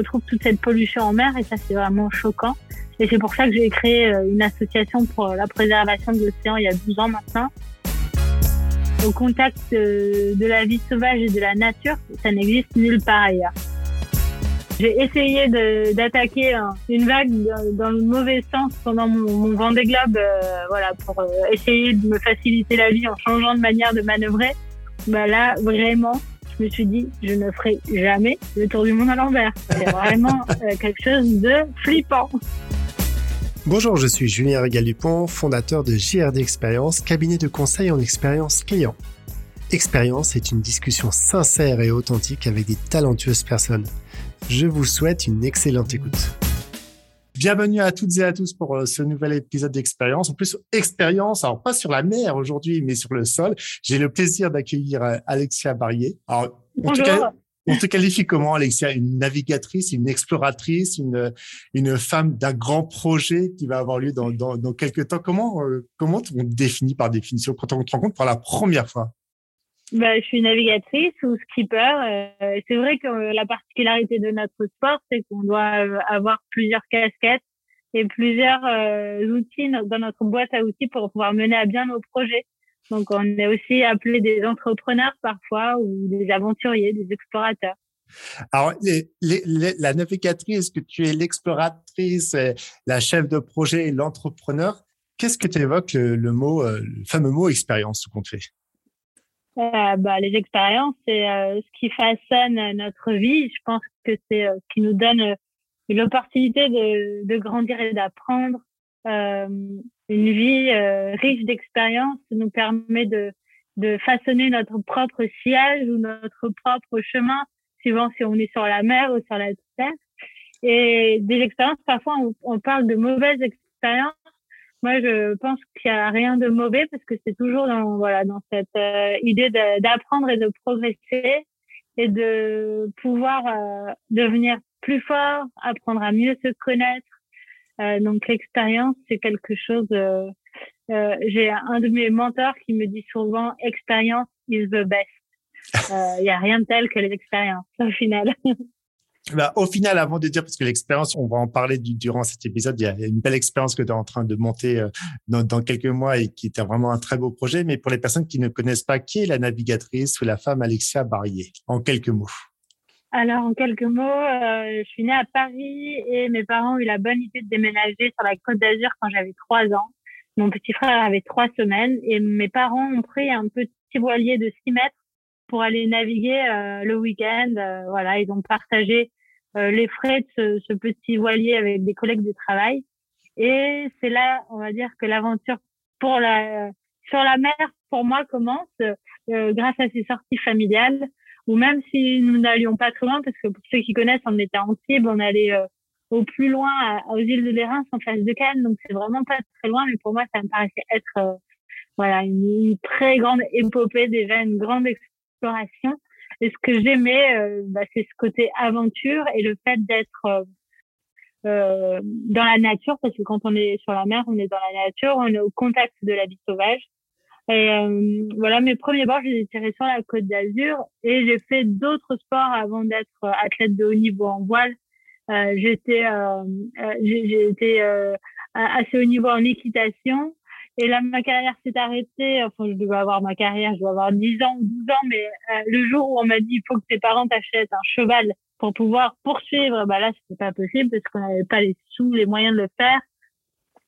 retrouve toute cette pollution en mer et ça c'est vraiment choquant. Et c'est pour ça que j'ai créé une association pour la préservation de l'océan il y a 12 ans maintenant. Au contact de la vie sauvage et de la nature, ça n'existe nulle part ailleurs. J'ai essayé d'attaquer une vague dans, le mauvais sens pendant mon, mon Vendée Globe, euh, voilà, pour euh, essayer de me faciliter la vie en changeant de manière de manœuvrer. Bah là, vraiment, je me suis dit, je ne ferai jamais le tour du monde à l'envers. C'est vraiment euh, quelque chose de flippant. Bonjour, je suis Julien Régal-Dupont, fondateur de JRD Expérience, cabinet de conseil en expérience client. Expérience est une discussion sincère et authentique avec des talentueuses personnes. Je vous souhaite une excellente écoute. Bienvenue à toutes et à tous pour euh, ce nouvel épisode d'Expérience. En plus, expérience, alors pas sur la mer aujourd'hui, mais sur le sol. J'ai le plaisir d'accueillir euh, Alexia Barrier. Alors, Bonjour. On te qualifie comment, Alexia? Une navigatrice, une exploratrice, une, une femme d'un grand projet qui va avoir lieu dans, dans, dans quelques temps. Comment, euh, comment on te définit par définition quand on te rencontre pour la première fois? Bah, je suis navigatrice ou skipper. Euh, c'est vrai que euh, la particularité de notre sport, c'est qu'on doit euh, avoir plusieurs casquettes et plusieurs outils dans notre boîte à outils pour pouvoir mener à bien nos projets. Donc, on est aussi appelé des entrepreneurs parfois ou des aventuriers, des explorateurs. Alors, la navigatrice, que tu es l'exploratrice, la chef de projet et l'entrepreneur, qu'est-ce que tu évoques le, mot, le fameux mot expérience, tout compte fait euh, bah, les expériences, c'est euh, ce qui façonne notre vie. Je pense que c'est euh, ce qui nous donne l'opportunité de, de, grandir et d'apprendre. une vie riche d'expériences nous permet de, de façonner notre propre sillage ou notre propre chemin, suivant si on est sur la mer ou sur la terre. Et des expériences, parfois, on, on parle de mauvaises expériences moi, je pense qu'il n'y a rien de mauvais parce que c'est toujours dans, voilà, dans cette euh, idée d'apprendre et de progresser et de pouvoir euh, devenir plus fort, apprendre à mieux se connaître. Euh, donc, l'expérience, c'est quelque chose. Euh, J'ai un de mes mentors qui me dit souvent expérience is the best. Il n'y a rien de tel que les expériences au final. Bah, au final, avant de dire, parce que l'expérience, on va en parler du, durant cet épisode, il y a une belle expérience que tu es en train de monter euh, dans, dans, quelques mois et qui était vraiment un très beau projet. Mais pour les personnes qui ne connaissent pas, qui est la navigatrice ou la femme Alexia Barrier En quelques mots? Alors, en quelques mots, euh, je suis née à Paris et mes parents ont eu la bonne idée de déménager sur la Côte d'Azur quand j'avais trois ans. Mon petit frère avait trois semaines et mes parents ont pris un petit voilier de 6 mètres pour aller naviguer euh, le week-end. voilà, ils ont partagé euh, les frais de ce, petit voilier avec des collègues de travail. Et c'est là, on va dire, que l'aventure pour la sur la mer, pour moi, commence euh, grâce à ces sorties familiales, ou même si nous n'allions pas très loin, parce que pour ceux qui connaissent, on était à Antibes, on allait euh, au plus loin aux îles de l'Érins, en face de Cannes, donc c'est vraiment pas très loin, mais pour moi, ça me paraissait être voilà une, une, très grande épopée, déjà une grande Et ce que j'aimais, euh, bah, c'est ce côté aventure et le fait d'être euh, euh, dans la nature, parce que quand on est sur la mer, on est dans la nature, on est au contact de la vie sauvage. Et euh, voilà, mes premiers bords, j'ai tiré sur la Côte d'Azur et j'ai fait d'autres sports avant d'être athlète de haut niveau en voile. Euh, j'étais j'ai été assez haut niveau en équitation et là, ma carrière s'est arrêtée. Enfin, je devais avoir ma carrière, je dois avoir 10 ans ou 12 ans. Mais euh, le jour où on m'a dit, il faut que tes parents t'achètent un cheval pour pouvoir poursuivre, bah là, c'était pas possible parce qu'on n'avait pas les sous, les moyens de le faire.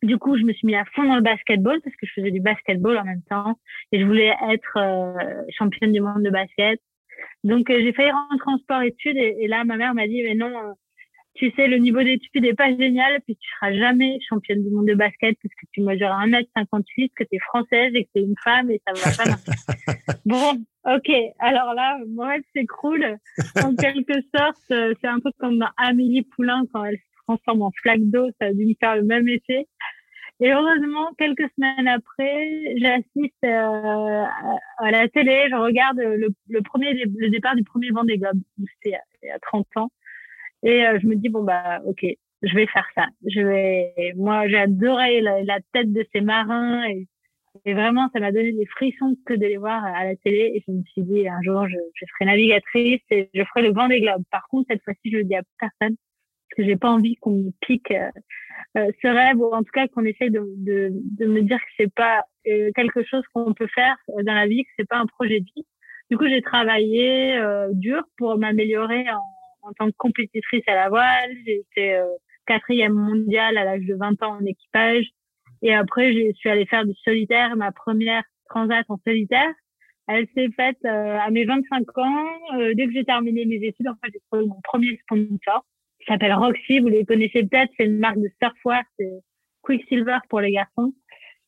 Du coup, je me suis mis à fond dans le basketball parce que je faisais du basketball en même temps et je voulais être euh, championne du monde de basket. Donc, euh, j'ai failli rentrer en sport-études et, et, là, ma mère m'a dit, mais non, tu sais, le niveau d'études n'est pas génial, puis tu seras jamais championne du monde de basket parce que tu mesures 1m58, que tu es française et que tu es une femme et ça va pas bon, ok. Alors là, mon rêve s'écroule. En quelque sorte, euh, c'est un peu comme dans Amélie Poulain quand elle se transforme en flaque d'eau, ça a dû me faire le même effet. Et heureusement, quelques semaines après, j'assiste euh, à la télé, je regarde le, le premier, le départ du premier Vendée Globe. C'était il y a 30 ans. Et euh, je me dis bon bah ok, je vais faire ça. Je vais, moi j'ai adoré la, tête de ces marins et vraiment, ça m'a donné des frissons que de les voir à la télé. Et je me suis dit, un jour, je, je serai navigatrice et je ferai le vent des globes. Par contre, cette fois-ci, je le dis à personne parce que j'ai pas envie qu'on me pique euh, euh, ce rêve ou en tout cas qu'on essaye de, de, de, me dire que c'est pas euh, quelque chose qu'on peut faire dans la vie, que c'est pas un projet de vie. Du coup, j'ai travaillé dur pour m'améliorer en, en, tant que compétitrice à la voile. J'ai été quatrième mondiale à l'âge de 20 ans en équipage. Et après, je suis allée faire du solitaire, ma première transat en solitaire. Elle s'est faite euh, à mes 25 ans. Euh, dès que j'ai terminé mes études, en fait, j'ai trouvé mon premier sponsor. Il s'appelle Roxy, vous les connaissez peut-être. C'est une marque de surfwear, c'est Quicksilver pour les garçons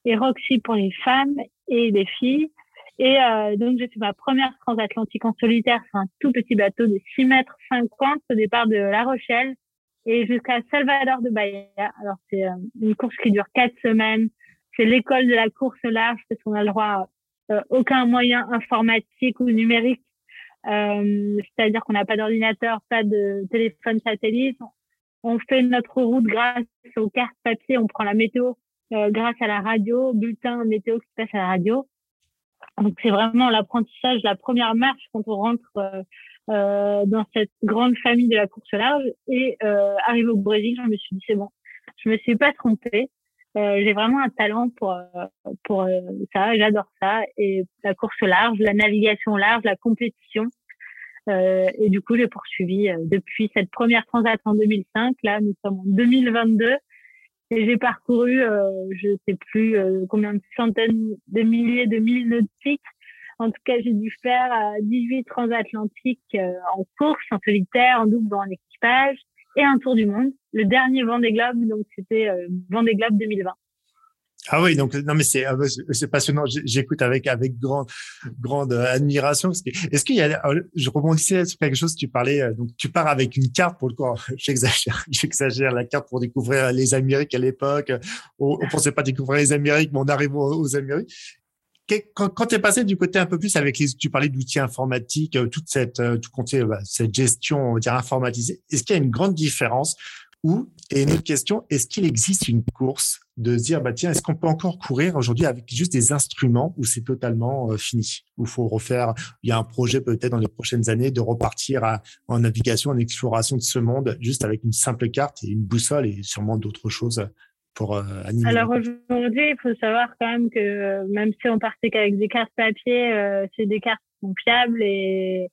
et Roxy pour les femmes et les filles. Et euh, donc, j'ai fait ma première transatlantique en solitaire sur un tout petit bateau de 6 mètres 50 au départ de La Rochelle et jusqu'à Salvador de Bahia. Alors c'est euh, une course qui dure quatre semaines. C'est l'école de la course large parce qu'on a le droit euh, aucun moyen informatique ou numérique. Euh, c'est-à-dire qu'on n'a pas d'ordinateur, pas de téléphone satellite. On fait notre route grâce aux cartes papier. On prend la météo euh, grâce à la radio, bulletin météo qui passe à la radio. Donc c'est vraiment l'apprentissage, la première marche quand on rentre euh, dans cette grande famille de la course large. Et euh, arrivé au Brésil, je me suis dit c'est bon, je me suis pas trompée. Euh, j'ai vraiment un talent pour euh, pour euh, ça, j'adore ça et la course large, la navigation large, la compétition. Euh, et du coup, j'ai poursuivi depuis cette première transat en 2005. Là, nous sommes en 2022 et j'ai parcouru, je sais plus combien de centaines de milliers de milles nautiques en tout cas, j'ai dû faire 18 euh, transatlantiques euh, en course, en solitaire, en double, en équipage et un tour du monde. Le dernier Vendée Globe, donc c'était euh, Vendée Globe 2020. Ah oui, donc non mais c'est ah c'est passionnant. J'écoute avec avec grande grande admiration. Est-ce qu'il y a Je rebondissais sur quelque chose. Tu parlais donc tu pars avec une carte pour le coup. J'exagère, j'exagère la carte pour découvrir les Amériques à l'époque. On, on pensait pas découvrir les Amériques, mais on arrive aux Amériques quand, quand tu es passé du côté un peu plus avec les, tu parlais d'outils informatiques, euh, toute cette, euh, tout bah, cette gestion, on va dire informatisée, est-ce qu'il y a une grande différence ou, et une autre question, est-ce qu'il existe une course de se dire, bah, tiens, est-ce qu'on peut encore courir aujourd'hui avec juste des instruments ou c'est totalement euh, fini? Ou faut refaire, il y a un projet peut-être dans les prochaines années de repartir en navigation, en exploration de ce monde juste avec une simple carte et une boussole et sûrement d'autres choses pour euh, Alors aujourd'hui, il faut savoir quand même que même si on partait qu'avec des cartes papier, euh, c'est des cartes qui fiables et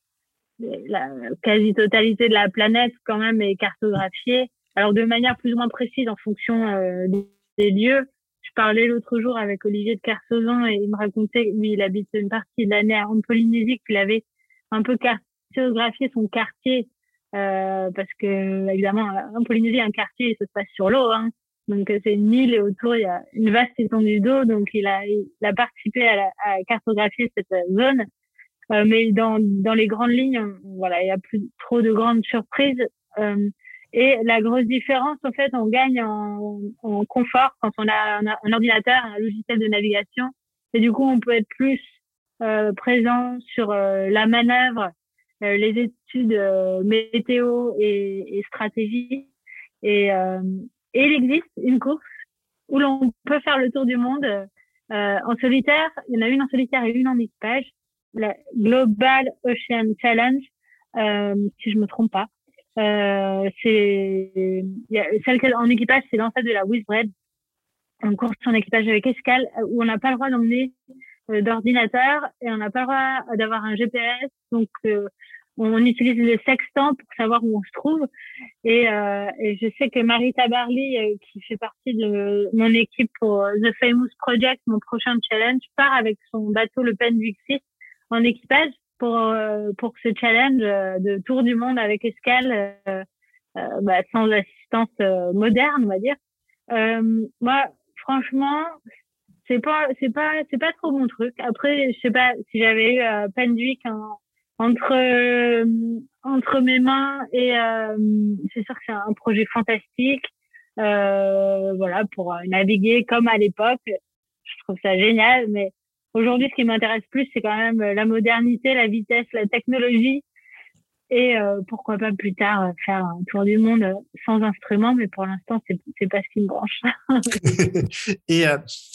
la quasi-totalité de la planète quand même est cartographiée. Alors de manière plus ou moins précise en fonction euh, des, lieux. Je parlais l'autre jour avec Olivier de Carsozon et il me racontait, lui, il habite une partie de l'année en Polynésie, qu'il avait un peu cartographié son quartier parce que évidemment en Polynésie un quartier ça se passe sur l'eau hein. Donc euh, c'est une île et autour il y a une vaste étendue d'eau. Donc il a, il a participé à, la, à cartographier cette euh, zone. Euh, mais dans, dans les grandes lignes, voilà, il y a plus trop de grandes surprises. Euh, et la grosse différence, en fait, on gagne en, en confort quand on a un, ordinateur, un logiciel de navigation. Et du coup, on peut être plus euh, présent sur la manœuvre, les études météo et, et stratégie. Et, et il existe une course où l'on peut faire le tour du monde euh, en solitaire. Il y en a une en solitaire et une en équipage. La Global Ocean Challenge, euh, si je me trompe pas. Euh, c'est celle en équipage, c'est l'ancêtre de la Wizbred. On course en équipage avec escale où on n'a pas le droit d'emmener euh, d'ordinateur et on n'a pas le droit d'avoir un GPS. Donc euh, on utilise le sextant pour savoir où on se trouve. Et, euh, et je sais que Marie Tabarly, euh, qui fait partie de mon équipe pour The Famous Project, mon prochain challenge, part avec son bateau le Penwick 6 en équipage pour euh, pour ce challenge euh, de tour du monde avec escale bah, sans assistance moderne, on va dire. moi, franchement, c'est pas c'est pas c'est pas trop mon truc. Après, je sais pas si j'avais eu Penwick en entre euh, entre mes mains et euh, c'est sûr que c'est un projet fantastique euh, voilà pour naviguer comme à l'époque je trouve ça génial mais aujourd'hui ce qui m'intéresse plus c'est quand même la modernité la vitesse la technologie Et euh, pourquoi pas plus tard euh, faire un tour du monde euh, sans instrument, mais pour l'instant, c'est c'est pas ce qui me branche. et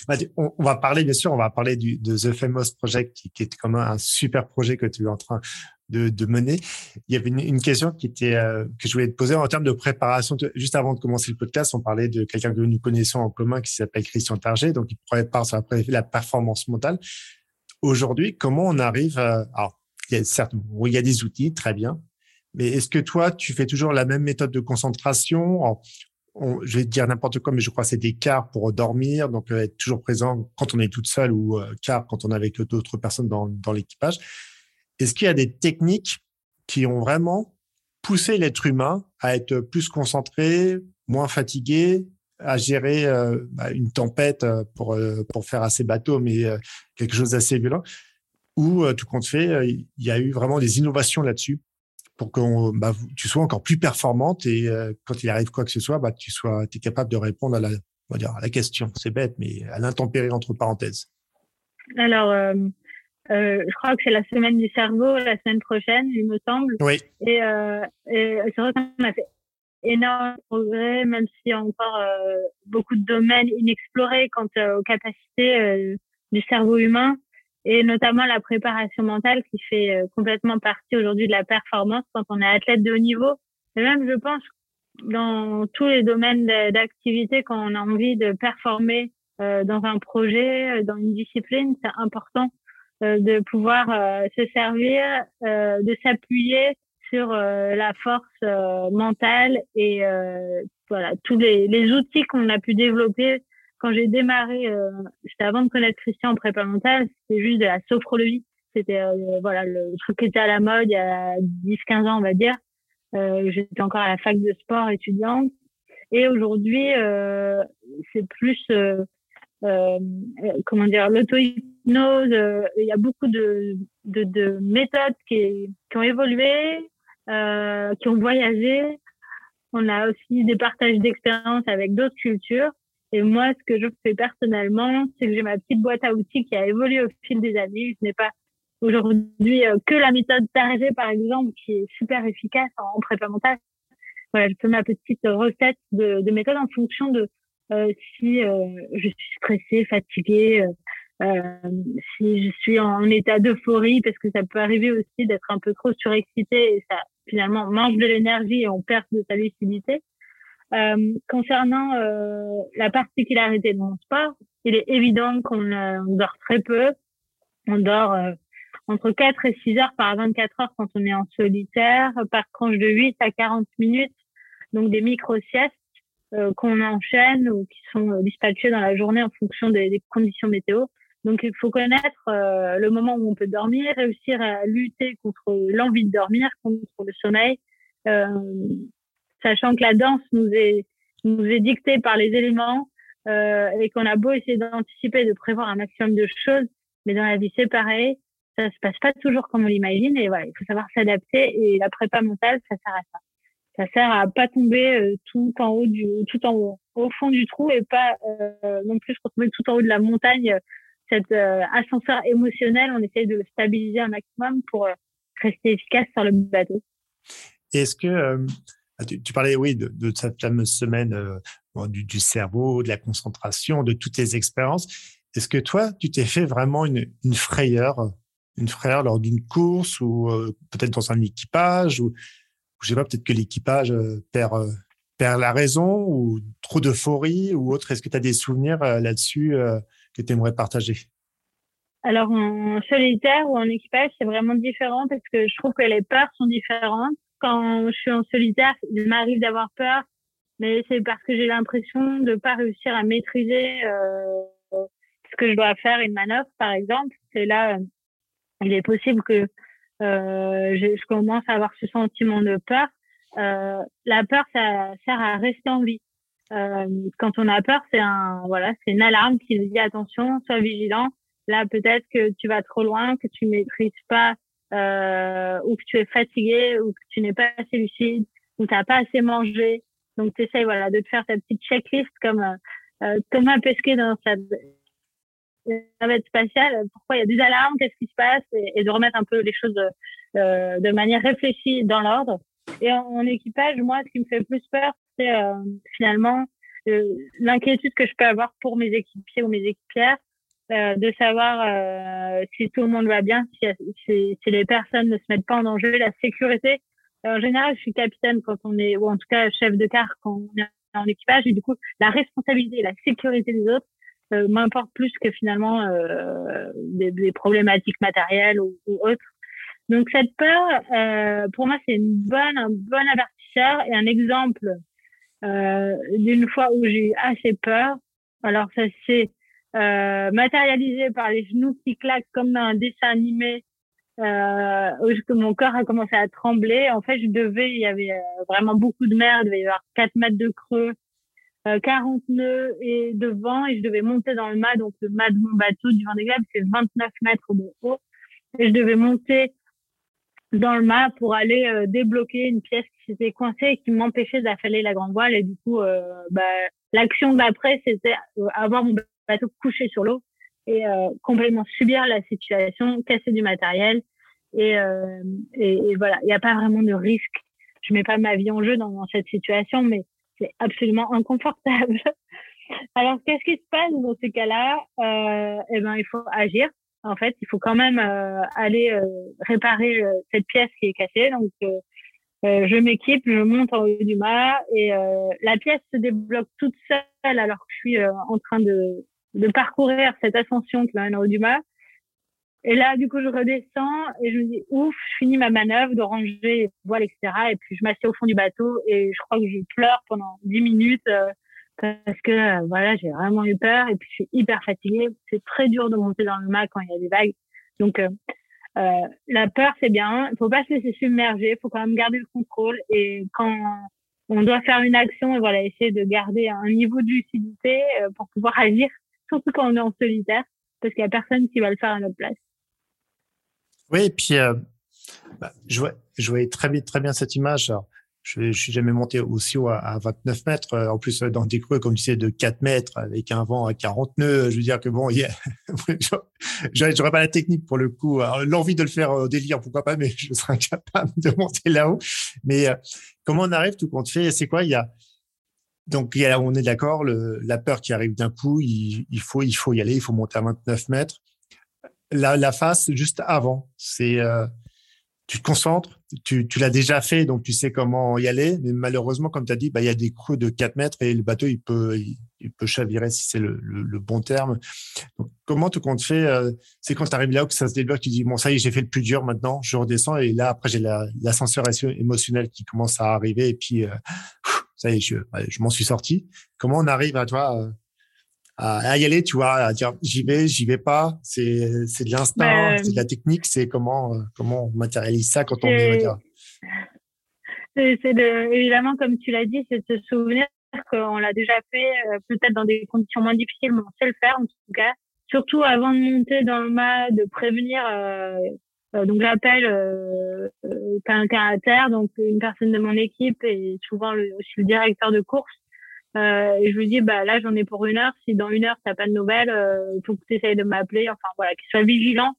bah, on, va parler, bien sûr, on va parler du, de The Famous Project, qui, est comme un super projet que tu es en train de, de mener. Il y avait une, une question qui était que je voulais te poser en termes de préparation. Juste avant de commencer le podcast, on parlait de quelqu'un que nous connaissons en commun qui s'appelle Christian Target, donc il prépare sur la, performance mentale. Aujourd'hui, comment on arrive à, alors, il y a certes, il y a des outils, très bien. Mais est-ce que toi, tu fais toujours la même méthode de concentration? Je vais te dire n'importe quoi, mais je crois que c'est des quarts pour dormir, donc euh, être toujours présent quand on est toute seule ou euh, quand on est avec d'autres personnes dans, dans l'équipage. Est-ce qu'il y a des techniques qui ont vraiment poussé l'être humain à être plus concentré, moins fatigué, à gérer euh, bah, une tempête euh, pour euh, pour faire assez bateau, mais quelque chose d'assez violent? Euh, tout compte fait, il y a eu vraiment des innovations là-dessus pour que bah, tu sois encore plus performante et quand il arrive quoi que ce soit, bah, tu sois es capable de répondre à la, on va dire, à la question. C'est bête, mais à l'intempérie entre parenthèses. Alors, euh, je crois que c'est la semaine du cerveau, la semaine prochaine, il me semble. Oui. Et, et c'est vrai qu'on a fait énormément de progrès, même s'il y a encore beaucoup de domaines inexplorés quant aux capacités du cerveau humain et notamment la préparation mentale qui fait euh, complètement partie aujourd'hui de la performance quand on est athlète de haut niveau. Et même, je pense, dans tous les domaines d'activité, quand on a envie de performer euh, dans un projet, euh, dans une discipline, c'est important de pouvoir se servir, de s'appuyer sur la force mentale et voilà tous les, les outils qu'on a pu développer quand j'ai démarré, euh, c'était avant de connaître Christian en prépa mentale, c'était juste de la sophrologie. C'était euh, voilà le truc qui était à la mode il y a 10-15 ans, on va dire. Euh, J'étais encore à la fac de sport étudiante. Et aujourd'hui, euh, c'est plus euh, euh, comment dire l'auto-hypnose. Il y a beaucoup de, de, de méthodes qui, qui, ont évolué, qui ont voyagé. On a aussi des partages d'expériences avec d'autres cultures. Et moi, ce que je fais personnellement, c'est que j'ai ma petite boîte à outils qui a évolué au fil des années. Je n'ai pas aujourd'hui euh, que la méthode Target, par exemple, qui est super efficace en, prépa mentale. Voilà, je fais ma petite recette de, de méthode en fonction de euh, si euh, je suis stressée, fatiguée, euh, si je suis en, état d'euphorie, parce que ça peut arriver aussi d'être un peu trop surexcité et ça finalement mange de l'énergie et on perd de sa lucidité. Euh, concernant euh, la particularité de mon sport, il est évident qu'on euh, dort très peu. On dort euh, entre 4 et 6 heures par 24 heures quand on est en solitaire, par tranche de 8 à 40 minutes, donc des micro-siestes qu'on enchaîne ou qui sont dispatchées dans la journée en fonction des conditions météo. Donc il faut connaître le moment où on peut dormir, réussir à lutter contre l'envie de dormir, contre le sommeil. Euh, sachant que la danse nous est, nous est dictée par les éléments euh, et qu'on a beau essayer d'anticiper, de prévoir un maximum de choses, mais dans la vie c'est pareil, ça se passe pas toujours comme on l'imagine et voilà, il faut savoir s'adapter et la prépa mentale, ça sert à ça. Ça sert à pas tomber euh, tout en haut du, tout en haut, au fond du trou et pas euh, non plus se retrouver tout en haut de la montagne. Cet euh, ascenseur émotionnel, on essaye de le stabiliser un maximum pour euh, rester efficace sur le bateau. Est-ce que ah, tu, parlais, oui, de, cette fameuse semaine euh, du, cerveau, de la concentration, de toutes les expériences. Est-ce que toi, tu t'es fait vraiment une, frayeur, une frayeur lors d'une course ou euh, peut-être dans un équipage ou, je sais pas, peut-être que l'équipage euh, perd, perd la raison ou trop d'euphorie ou autre? Est-ce que tu as des souvenirs là-dessus tu aimerais partager? Alors en solitaire ou en équipage, c'est vraiment différent parce que je trouve que les peurs sont différentes quand je suis en solitaire, il m'arrive d'avoir peur, mais c'est parce que j'ai l'impression de pas réussir à maîtriser euh, ce que je dois faire une manœuvre, par exemple. C'est là, il est possible que euh, je, je, commence à avoir ce sentiment de peur. Euh, la peur, ça sert à rester en vie. Euh, quand on a peur, c'est un voilà, c'est une alarme qui nous dit attention, sois vigilant. Là, peut-être que tu vas trop loin, que tu maîtrises pas euh, ou que tu es fatigué, ou que tu n'es pas assez lucide, ou tu n'as pas assez mangé. Donc, tu essayes voilà, de te faire ta petite checklist comme euh, euh Thomas Pesquet dans sa navette spatiale. Pourquoi il y a des alarmes, qu'est-ce qui se passe, et, de remettre un peu les choses de manière réfléchie dans l'ordre. Et en, équipage, moi, ce qui me fait plus peur, c'est finalement l'inquiétude que je peux avoir pour mes équipiers ou mes équipières, de savoir si tout le monde va bien, si, si, si, les personnes ne se mettent pas en danger, la sécurité. En général, je suis capitaine quand on est, ou en tout cas chef de car quand on est en équipage, et du coup, la responsabilité la sécurité des autres, euh, m'importe plus que finalement euh, des, des, problématiques matérielles ou, ou, autres. Donc cette peur, euh, pour moi, c'est une bonne, un bon avertisseur et un exemple euh, d'une fois où j'ai eu assez peur. Alors ça s'est euh, matérialisé par les genoux qui claquent comme dans un dessin animé, euh, où mon corps a commencé à trembler. En fait, je devais, il y avait vraiment beaucoup de mer, il devait y avoir 4 mètres de creux, 40 euh, nœuds et de vent et je devais monter dans le mât. Donc le mât de mon bateau du Vendée Globe, c'est 29 mètres de haut. Et je devais monter dans le mât pour aller euh, débloquer une pièce qui s'était coincée et qui m'empêchait d'affaler la grande voile. Et du coup, euh, bah, l'action d'après, c'était avoir mon bateau couché sur l'eau et complètement subir la situation, casser du matériel. Et, voilà, il n'y a pas vraiment de risque. Je mets pas ma vie en jeu dans, cette situation, mais c'est absolument inconfortable. Alors, qu'est-ce qui se passe dans ces cas-là? Euh, Eh ben, il faut agir. En fait, il faut quand même euh, aller euh, réparer euh, cette pièce qui est cassée. Donc, euh, je m'équipe, je monte en haut du mât et la pièce se débloque toute seule alors que je suis en train de, de parcourir cette ascension qui mène en haut du mât. Et là, du coup, je redescends et je me dis, ouf, je finis ma manœuvre de ranger voile, etc. Et puis, je m'assieds au fond du bateau et je crois que je pleure pendant dix minutes euh, parce que, euh, voilà, j'ai vraiment eu peur et puis je suis hyper fatiguée. C'est très dur de monter dans le mât quand il y a des vagues. Donc, euh, euh la peur, c'est bien. Il faut pas se laisser submerger. Il faut quand même garder le contrôle. Et quand on doit faire une action, et voilà, essayer de garder un niveau de lucidité pour pouvoir agir, surtout quand on est en solitaire, parce qu'il y a personne qui va le faire à notre place. Oui, et puis euh, bah, je, vois, je voyais très très bien cette image. Je, je suis jamais monté aussi haut à, 29 mètres. Euh, en plus, dans des creux, comme tu sais, de 4 mètres avec un vent à 40 nœuds. Je veux dire que bon, yeah, j'aurais pas la technique pour le coup. L'envie de le faire au délire, pourquoi pas, mais je serais incapable de monter là-haut. Mais euh, comment on arrive tout compte fait C'est quoi? Il y a donc on est d'accord, la peur qui arrive d'un coup, il, faut y aller, il faut monter à 29 mètres la, la phase juste avant. C'est euh, tu te concentres, tu, tu l'as déjà fait, donc tu sais comment y aller. Mais malheureusement, comme tu as dit, bah, il y a des creux de 4 mètres et le bateau, il peut, il, peut chavirer si c'est le, le, bon terme. Comment tu comptes fait euh, C'est quand tu arrives là où ça se débloque, tu dis, bon, ça y est, j'ai fait le plus dur maintenant, je redescends. Et là, après, j'ai l'ascenseur émotionnel qui commence à arriver. Et puis, euh, ça y est, je, je m'en suis sorti. Comment on arrive à toi à, y aller, tu vois, à dire j'y vais, j'y vais pas. C'est c'est de l'instinct, ben, c'est de la technique. C'est comment euh, comment on matérialise ça quand on est. C'est évidemment comme tu l'as dit, c'est de se souvenir qu'on l'a déjà fait, euh, peut-être dans des conditions moins difficiles, mais on sait le faire en tout cas. Surtout avant de monter dans le mât, de prévenir. Euh, donc j'appelle euh, à terre, donc une personne de mon équipe et souvent le, aussi le directeur de course euh, je lui dis, bah là, j'en ai pour une heure. Si dans une heure, t'as pas de nouvelles, euh, il faut que tu essayes de m'appeler. Enfin, voilà, qu'il soit vigilant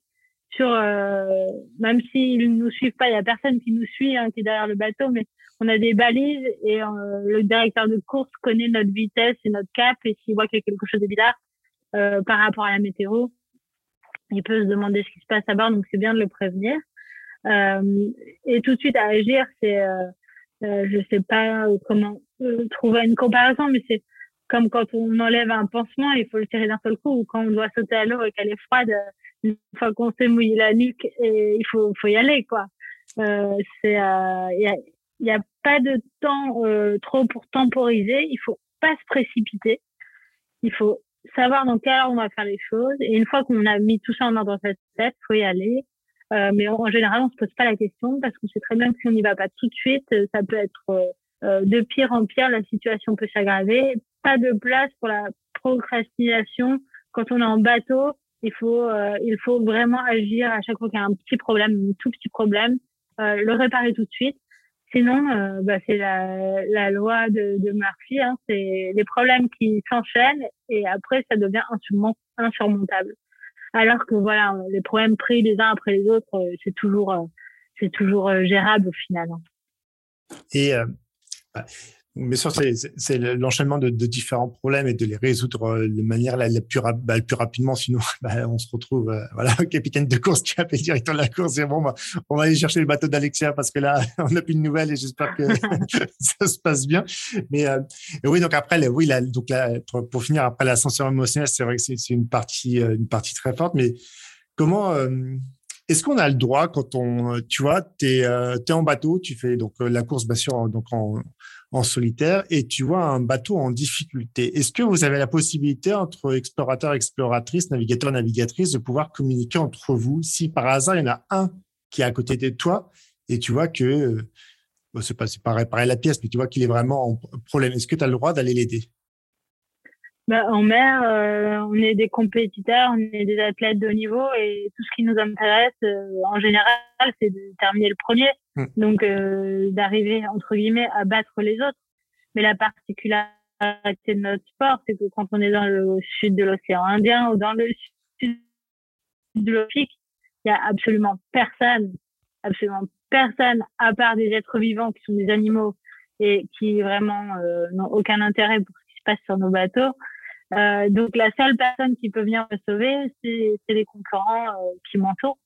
sur, euh, même s'ils nous suivent pas, il y a personne qui nous suit, hein, qui est derrière le bateau, mais on a des balises et euh, le directeur de course connaît notre vitesse et notre cap. Et s'il voit qu'il y a quelque chose de bizarre euh, par rapport à la météo, il peut se demander ce qui se passe à bord. Donc, c'est bien de le prévenir. et tout de suite à agir, c'est euh, je sais pas comment euh, trouver une comparaison, mais c'est comme quand on enlève un pansement, il faut le tirer d'un seul coup, ou quand on doit sauter à l'eau et qu'elle est froide, une fois qu'on s'est mouillé la nuque, et il faut, faut y aller, quoi. Euh, c'est, il euh, y, a, y a pas de temps euh, trop pour temporiser. Il faut pas se précipiter. Il faut savoir dans quelle heure on va faire les choses. Et une fois qu'on a mis tout ça en ordre dans cette tête, faut y aller. Euh, mais en, général, on se pose pas la question parce qu'on sait très bien que si on n'y va pas tout de suite, euh, ça peut être euh, de pire en pire, la situation peut s'aggraver. Pas de place pour la procrastination. Quand on est en bateau, il faut, il faut vraiment agir à chaque fois qu'il y a un petit problème, un tout petit problème, le réparer tout de suite. Sinon, bah, c'est la, la loi de, de Murphy, hein, c'est les problèmes qui s'enchaînent et après ça devient insurmontable. Alors que voilà, les problèmes pris les uns après les autres, euh, c'est toujours, euh, c'est toujours gérable au final. Hein. Et bah, Bien sûr, c'est l'enchaînement de, différents problèmes et de les résoudre euh, de manière la, plus, bah, plus rapidement. Sinon, bah, on se retrouve, euh, voilà, capitaine de course qui appelle le directeur de la course et bon, bah, on va aller chercher le bateau d'Alexia parce que là, on n'a plus de nouvelles et j'espère que ça se passe bien. Mais euh, oui, donc après, oui, donc pour, finir, après l'ascenseur émotionnel, c'est vrai que c'est une partie, une partie très forte. Mais comment est-ce qu'on a le droit quand on, tu vois, tu es, es, en bateau, tu fais donc la course bien sûr donc en, solitaire et tu vois un bateau en difficulté. Est-ce que vous avez la possibilité entre explorateurs, exploratrices, navigateurs, navigatrices de pouvoir communiquer entre vous? Si par hasard il y en a un qui est à côté de toi et tu vois que bon, c'est pas, pas réparer la pièce, mais tu vois qu'il est vraiment en problème. Est-ce que tu as le droit d'aller l'aider? Bah, en mer, euh, on est des compétiteurs, on est des athlètes de haut niveau et tout ce qui nous intéresse, euh, en général, c'est de terminer le premier. Hmm. Donc, euh, d'arriver, entre guillemets, à battre les autres. Mais la particularité de notre sport, c'est que quand on est dans le sud de l'océan Indien ou dans le sud de l'Opique, il y a absolument personne, absolument personne, à part des êtres vivants qui sont des animaux et qui vraiment n'ont aucun intérêt pour ce qui se passe sur nos bateaux, euh, donc la seule personne qui peut venir me sauver, c'est les concurrents euh, qui m'entourent,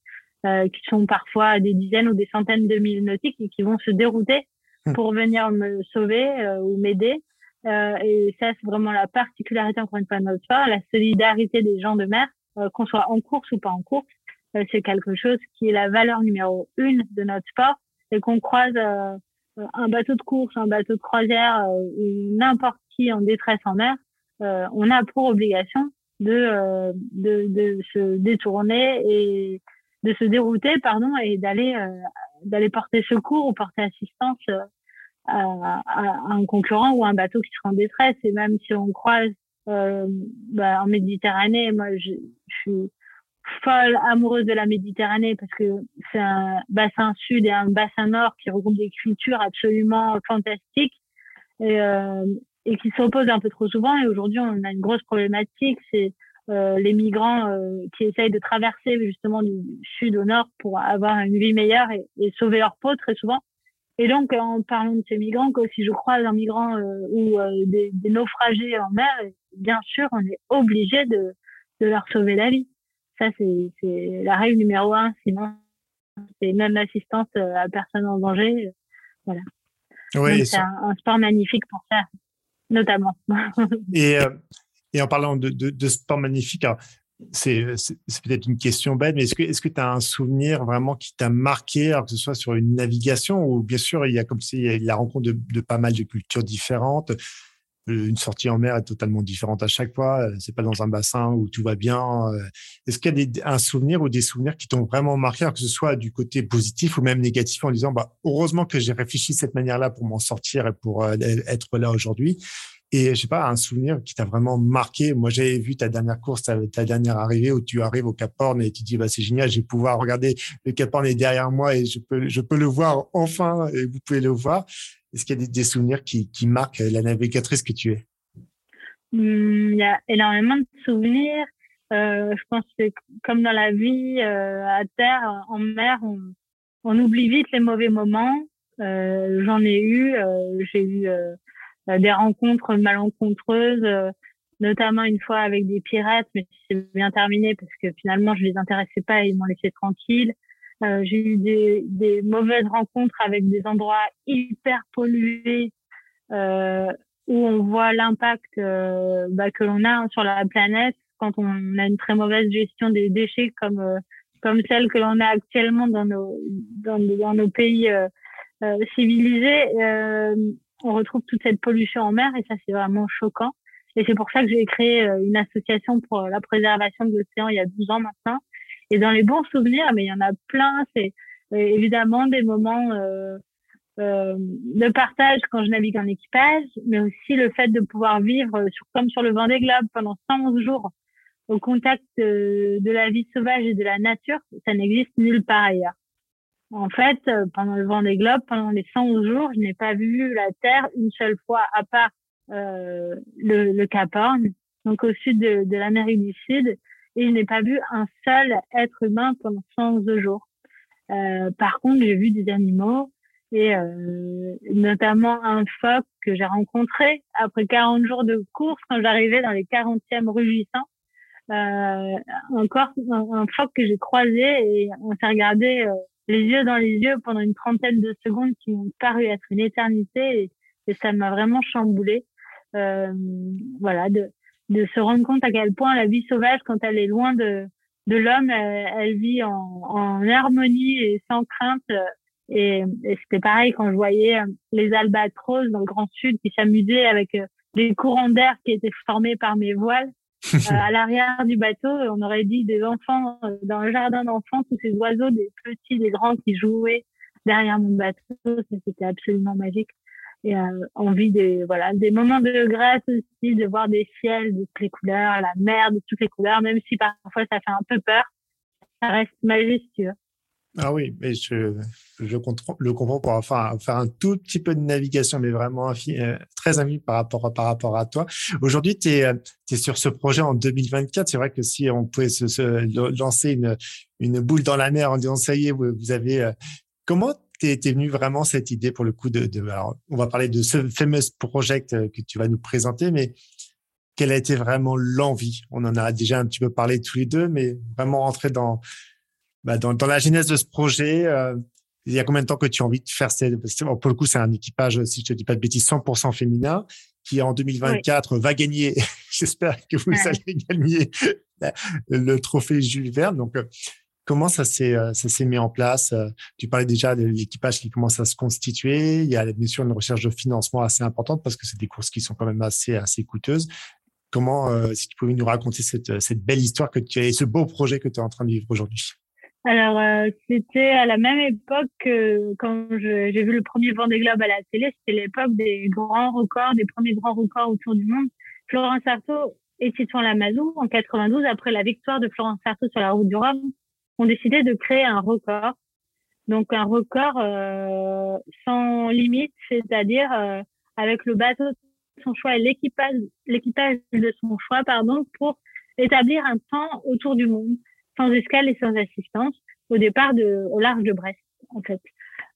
euh, qui sont parfois des dizaines ou des centaines de milles nautiques et qui vont se dérouter hmm. pour venir me sauver ou m'aider. et ça, c'est vraiment la particularité encore une fois de notre sport, la solidarité des gens de mer, qu'on soit en course ou pas en course. c'est quelque chose qui est la valeur numéro une de notre sport et qu'on croise un bateau de course, un bateau de croisière ou n'importe qui en détresse en mer, euh, on a pour obligation de, euh, de, de, se détourner et de se dérouter, pardon, et d'aller euh, d'aller porter secours ou porter assistance à, un concurrent ou un bateau qui sera en détresse. Et même si on croise bah, en Méditerranée, moi, je, je, suis folle amoureuse de la Méditerranée parce que c'est un bassin sud et un bassin nord qui regroupent des cultures absolument fantastiques. Et, euh, et qui s'opposent un peu trop souvent. Et aujourd'hui, on a une grosse problématique, c'est euh, les migrants euh, qui essayent de traverser justement du sud au nord pour avoir une vie meilleure et, et sauver leur peau très souvent. Et donc, en parlant de ces migrants, que si je croise un migrant euh, ou euh, des, des, naufragés en mer, bien sûr, on est obligé de, de leur sauver la vie. Ça, c'est la règle numéro un. Sinon, c'est même l'assistance à personne en danger. Voilà. Oui, c'est un, un, sport magnifique pour ça notamment. et, euh, et en parlant de, sport magnifique, c'est peut-être une question bête, mais est-ce que tu as un souvenir vraiment qui t'a marqué, alors que ce soit sur une navigation ou bien sûr il y a comme si il y a la rencontre de, pas mal de cultures différentes. Euh, une sortie en mer est totalement différente à chaque fois. Euh, c'est pas dans un bassin où tout va bien. Est-ce qu'il y a des, un souvenir ou des souvenirs qui t'ont vraiment marqué, que ce soit du côté positif ou même négatif, en disant bah heureusement que j'ai réfléchi de cette manière-là pour m'en sortir et pour être là aujourd'hui. Et je sais pas, un souvenir qui t'a vraiment marqué. Moi, j'avais vu ta dernière course, ta, ta, dernière arrivée où tu arrives au Cap Horn et tu dis, bah, c'est génial, je vais pouvoir regarder le Cap Horn est derrière moi et je peux, je peux le voir enfin et vous pouvez le voir. Est-ce qu'il y a des, souvenirs qui, marquent la navigatrice que tu es? Hum, il y a énormément de souvenirs. Euh, je pense que comme dans la vie, euh, à terre, en mer, on, oublie vite les mauvais moments. Euh, J'en ai eu. J'ai eu des rencontres malencontreuses, notamment une fois avec des pirates, mais c'est bien terminé parce que finalement je les intéressais pas et ils m'ont laissé tranquille. Euh, j'ai eu des, des, mauvaises rencontres avec des endroits hyper pollués euh, où on voit l'impact euh, bah, que l'on a sur la planète quand on a une très mauvaise gestion des déchets comme comme celle que l'on a actuellement dans nos dans, dans nos pays civilisés on retrouve toute cette pollution en mer et ça c'est vraiment choquant. Et c'est pour ça que j'ai créé euh, une association pour la préservation de l'océan il y a 12 ans maintenant. Et dans les bons souvenirs, mais il y en a plein, c'est euh, évidemment des moments euh, euh, de partage quand je navigue en équipage, mais aussi le fait de pouvoir vivre comme sur le Vendée Globe pendant 111 jours au contact de, de la vie sauvage et de la nature, ça n'existe nulle part ailleurs. En fait, euh, pendant le vent des globes, pendant les 111 jours, je n'ai pas vu la Terre une seule fois, à part euh, le, le, Cap Horn, donc au sud de, de l'Amérique du Sud, et je n'ai pas vu un seul être humain pendant 111 jours. par contre, j'ai vu des animaux et notamment un phoque que j'ai rencontré après 40 jours de course quand j'arrivais dans les 40e rugissants. Euh, encore un, phoque que j'ai croisé et on s'est regardé les yeux dans les yeux pendant une trentaine de secondes qui m'ont paru être une éternité et, ça m'a vraiment chamboulé. Euh, voilà, de se rendre compte à quel point la vie sauvage, quand elle est loin de, de l'homme, elle, vit en, en, harmonie et sans crainte. Et, c'était pareil quand je voyais euh, les albatros dans le Grand Sud qui s'amusaient avec euh, des courants d'air qui étaient formés par mes voiles. Euh, à l'arrière du bateau, on aurait dit des enfants dans le jardin d'enfants, tous ces oiseaux, des petits, des grands qui jouaient derrière mon bateau. C'était absolument magique et euh, envie des voilà des moments de grâce aussi de voir des ciels de toutes les couleurs la mer de toutes les couleurs même si parfois ça fait un peu peur ça reste majestueux. Ah oui mais je je comprends le comprends pour enfin faire un tout petit peu de navigation mais vraiment euh, très ami par rapport par rapport à toi. Aujourd'hui tu es, es, sur ce projet en 2024 c'est vrai que si on pouvait se, se, lancer une une boule dans la mer en disant ça y est vous, vous avez euh, comment t'es venu vraiment cette idée pour le coup de, de alors, on va parler de ce fameux project euh, que tu vas nous présenter, mais quelle a été vraiment l'envie? On en a déjà un petit peu parlé tous les deux, mais vraiment rentrer dans, bah, dans, dans, la genèse de ce projet. Euh, il y a combien de temps que tu as envie de faire cette, pour le coup, c'est un équipage, si je te dis pas de bêtises, 100% féminin, qui en 2024 va gagner, j'espère que vous allez gagner le trophée Jules Verne. Donc, euh, Comment ça s'est euh, ça s'est mis en place euh, Tu parlais déjà de l'équipage qui commence à se constituer. Il y a bien sûr une recherche de financement assez importante parce que c'est des courses qui sont quand même assez assez coûteuses. Comment, euh, si tu pouvais nous raconter cette, cette belle histoire que tu as et ce beau projet que tu es en train de vivre aujourd'hui? Alors, c'était à la même époque que quand j'ai vu le premier Vendée Globe à la télé. C'était l'époque des grands records, des premiers grands records autour du monde. Florence Artaud et Titouan Lamazou en 92 après la victoire de Florence Artaud sur la route du Rhum ont décidé de créer un record. Donc un record euh, sans limite, c'est-à-dire euh, avec le bateau de son choix et l'équipage, de son choix, pardon, pour établir un temps autour du monde, sans escale et sans assistance, au départ de, au large de Brest, en fait,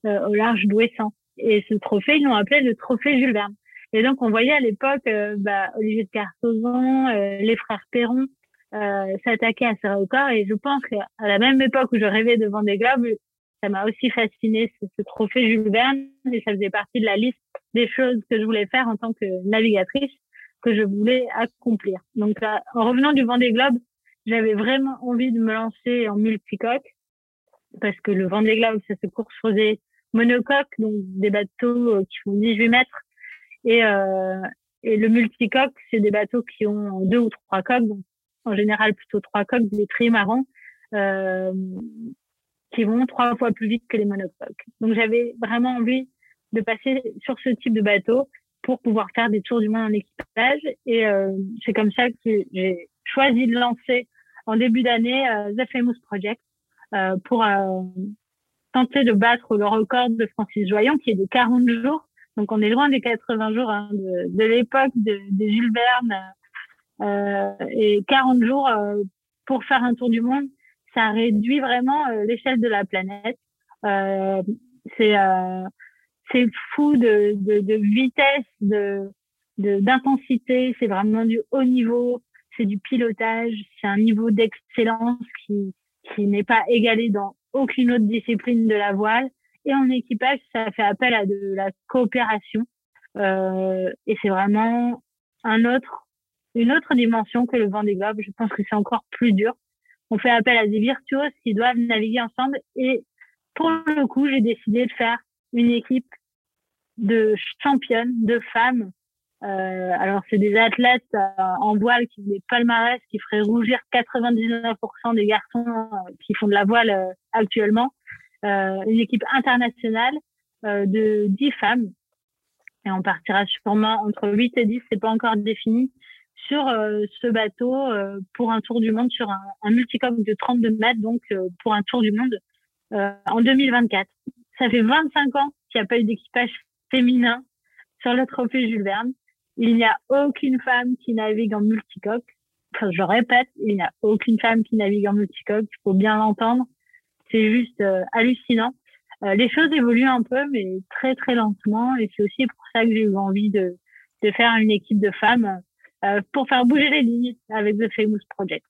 euh, au large d'Ouessant. Et ce trophée, ils l'ont appelé le trophée Jules Verne. Et donc, on voyait à l'époque bah, Olivier de Cartozon, les frères Perron, euh, s'attaquer à ces records. Et je pense qu'à la même époque où je rêvais de des Globes, ça m'a aussi fasciné ce, trophée Jules Verne et ça faisait partie de la liste des choses que je voulais faire en tant que navigatrice que je voulais accomplir. Donc, euh, en revenant du Vendée Globe, j'avais vraiment envie de me lancer en multicoque parce que le Vendée Globe, ça se course faisait monocoque, donc des bateaux euh, qui font 18 mètres. Et, euh, et le multicoque, c'est des bateaux qui ont deux ou trois coques, donc en général plutôt trois coques, des trimarans, euh, qui vont trois fois plus vite que les monocoques. Donc j'avais vraiment envie de passer sur ce type de bateau pour pouvoir faire des tours du monde en équipage. Et euh, c'est comme ça que j'ai choisi de lancer en début d'année euh, The Famous Project pour tenter de battre le record de Francis Joyon qui est de 40 jours. Donc on est loin des 80 jours hein, de, l'époque de, de, Jules Verne et 40 jours euh, pour faire un tour du monde, ça réduit vraiment euh, l'échelle de la planète. c'est c'est fou de, de, de vitesse, de d'intensité. C'est vraiment du haut niveau. C'est du pilotage. C'est un niveau d'excellence qui qui n'est pas égalé dans aucune autre discipline de la voile. Et en équipage, ça fait appel à de la coopération. Euh, et c'est vraiment un autre une autre dimension que le vent des globes. Je pense que c'est encore plus dur. On fait appel à des virtuoses qui doivent naviguer ensemble. Et pour le coup, j'ai décidé de faire une équipe de championnes, de femmes. Euh, alors, c'est des athlètes euh, en voile qui ont des palmarès qui feraient rougir 99% des garçons euh, qui font de la voile actuellement. une équipe internationale de 10 femmes. Et on partira sûrement entre 8 et 10, c'est pas encore défini, sur euh, ce bateau euh, pour un tour du monde sur un, un multicoque de 32 mètres, donc euh, pour un tour du monde en 2024. Ça fait 25 ans qu'il n'y a pas eu d'équipage féminin sur le trophée Jules Verne. Il n'y a aucune femme qui navigue en multicoque. Enfin, je répète, il n'y a aucune femme qui navigue en multicoque. Il faut bien l'entendre. c'est juste hallucinant. les choses évoluent un peu, mais très très lentement, et c'est aussi pour ça que j'ai eu envie de, de faire une équipe de femmes pour faire bouger les lignes avec The Famous Project.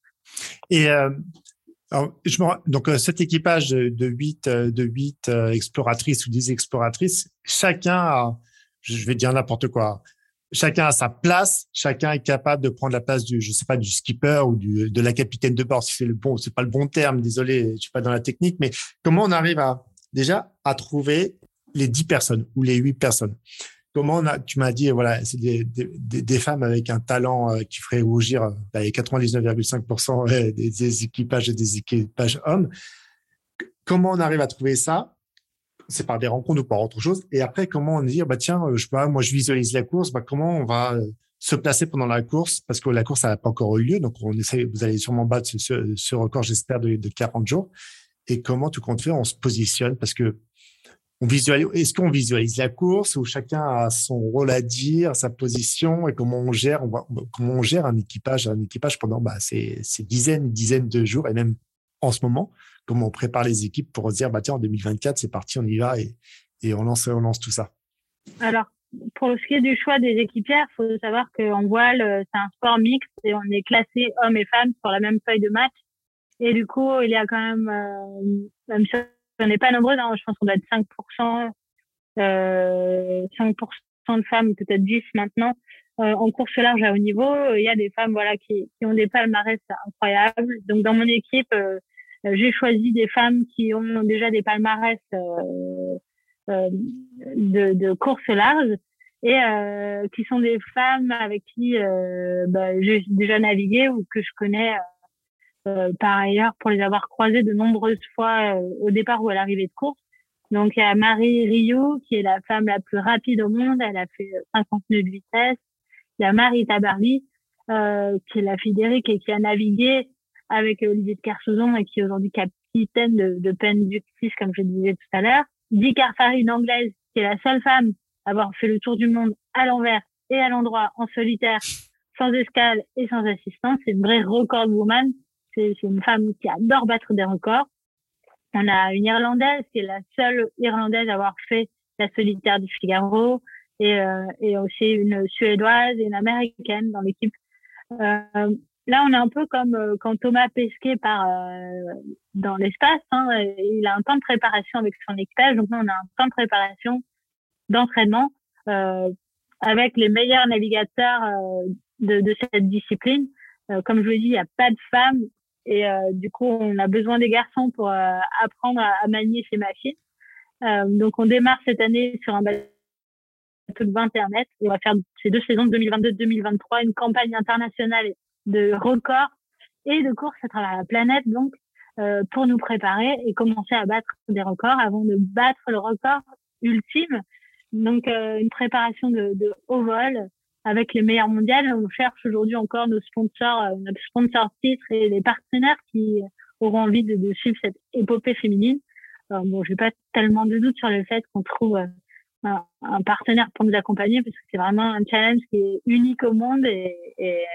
Et me, donc cet équipage de huit de huit exploratrices ou dix exploratrices, chacun a, je vais dire n'importe quoi, chacun a sa place, chacun est capable de prendre la place du, je sais pas, du skipper ou de la capitaine de bord, si c'est le bon, c'est pas le bon terme, désolé, je suis pas dans la technique, mais comment on arrive à, déjà, à trouver les dix personnes ou les huit personnes? Comment tu m'as dit, voilà, c'est des, femmes avec un talent euh, qui ferait rougir euh, bah, 99,5% des, équipages et des équipages hommes. Comment on arrive à trouver ça? C'est par des rencontres ou par autre chose. Et après, comment on dit, bah tiens, euh, je pas, moi je visualise la course, bah comment on va euh, se placer pendant la course? Parce que la course n'a pas encore eu lieu, donc on essaie, vous allez sûrement battre ce, record, j'espère, de, de 40 jours. Et comment tout compte fait, on se positionne? Parce que on visualise. Est-ce qu'on visualise la course où chacun a son rôle à dire, sa position et comment on gère, on comment on gère un équipage, un équipage pendant bah, ces, ces dizaines, dizaines de jours et même en ce moment comment on prépare les équipes pour se dire, bah, tiens, en 2024, c'est parti, on y va et, et on, lance, on lance tout ça Alors, pour ce qui est du choix des équipières, il faut savoir qu'en voile, euh, c'est un sport mixte et on est classé hommes et femmes sur la même feuille de match. Et du coup, il y a quand même, euh, même si on n'est pas nombreux, hein, je pense qu'on doit être 5%, euh, 5% de femmes, peut-être 10 maintenant, euh, en course large à haut niveau. Il y a des femmes voilà qui, qui ont des palmarès incroyables. Donc dans mon équipe, euh, euh, j'ai choisi des femmes qui ont déjà des palmarès euh, euh, de, de course large et euh, qui sont des femmes avec qui euh, bah, j'ai déjà navigué ou que je connais euh, par ailleurs pour les avoir croisées de nombreuses fois au départ ou à l'arrivée de course. Donc il y a Marie Rio qui est la femme la plus rapide au monde, elle a fait 50 nœuds de vitesse. Il y a Marie Tabarly euh, qui est la fille d'Eric et qui a navigué avec Olivier de Kersauzon et qui est aujourd'hui capitaine de, de Penn Justice, comme je disais tout à l'heure. Di Carfari, une anglaise, qui est la seule femme à avoir fait le tour du monde à l'envers et à l'endroit en solitaire, sans escale et sans assistance. C'est une vraie record woman. C'est une femme qui adore battre des records. On a une Irlandaise qui est la seule Irlandaise à avoir fait la solitaire du Figaro et, euh, et aussi une Suédoise et une Américaine dans l'équipe. Euh, Là, on est un peu comme euh, quand Thomas Pesquet part euh, dans l'espace. Hein, il a un temps de préparation avec son équipage. Donc, nous, on a un temps de préparation, d'entraînement euh, avec les meilleurs navigateurs de, de, cette discipline. comme je vous dis, il n'y a pas de femmes. Et du coup, on a besoin des garçons pour apprendre à, manier ces machines. donc, on démarre cette année sur un bateau de 21 mètres. On va faire ces deux saisons, 2022-2023, une campagne internationale de records et de courses à travers la planète, donc euh, pour nous préparer et commencer à battre des records avant de battre le record ultime. Donc euh, une préparation de, de, haut vol avec les meilleurs mondiales. On cherche aujourd'hui encore nos sponsors, euh, notre sponsor titre et les partenaires qui auront envie de, de suivre cette épopée féminine. Alors, bon, j'ai pas tellement de doutes sur le fait qu'on trouve euh, un, un, partenaire pour nous accompagner parce que c'est vraiment un challenge qui est unique au monde et, et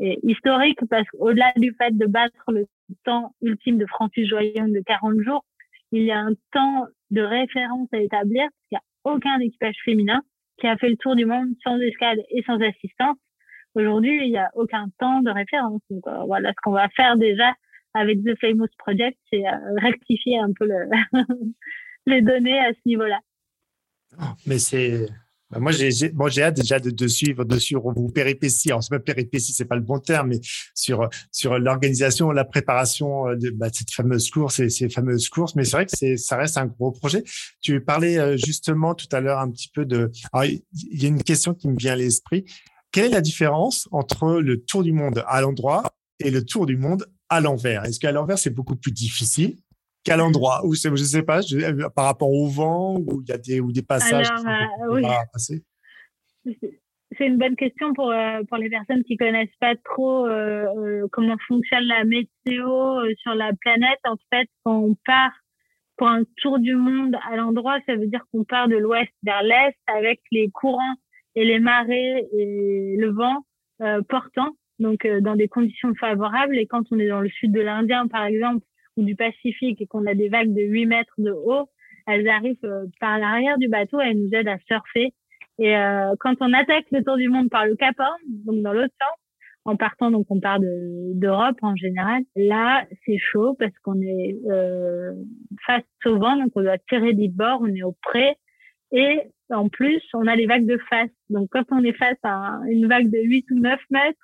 et historique parce qu'au-delà du fait de battre le temps ultime de Francis Joyon de 40 jours, il y a un temps de référence à établir parce qu'il n'y a aucun équipage féminin qui a fait le tour du monde sans escale et sans assistance. Aujourd'hui, il n'y a aucun temps de référence. Donc, euh, voilà ce qu'on va faire déjà avec The Famous Project, c'est euh, rectifier un peu le les données à ce niveau-là. Mais c'est moi, j'ai bon, hâte déjà de, de, suivre, de suivre vos péripéties. Alors, c'est pas péripéties, c'est pas le bon terme, mais sur sur l'organisation, la préparation de, bah, cette fameuse course et ces fameuses courses. Mais c'est vrai que ça reste un gros projet. Tu parlais euh, justement tout à l'heure un petit peu de. Alors, il y a une question qui me vient à l'esprit. Quelle est la différence entre le tour du monde à l'endroit et le tour du monde à l'envers? Est-ce qu'à l'envers c'est beaucoup plus difficile? Quel endroit Ou je ne sais pas, euh, par rapport au vent, où il y a des, ou des passages Alors, euh, passer? C'est une bonne question pour, euh, pour les personnes qui connaissent pas trop euh, comment fonctionne la météo sur la planète. En fait, quand on part pour un tour du monde à l'endroit, ça veut dire qu'on part de l'ouest vers l'est avec les courants et les marées et le vent portant, donc dans des conditions favorables. Et quand on est dans le sud de l'Indien, par exemple, ou du Pacifique et qu'on a des vagues de 8 mètres de haut, elles arrivent euh, par l'arrière du bateau et elles nous aident à surfer. Et euh, quand on attaque le tour du monde par le Cap Horn, donc dans l'autre en partant, donc on part d'Europe en général. Là, c'est chaud parce qu'on est euh, face au vent, donc on doit tirer des bords, on est au près. Et en plus, on a les vagues de face. Donc quand on est face à une vague de 8 ou 9 mètres,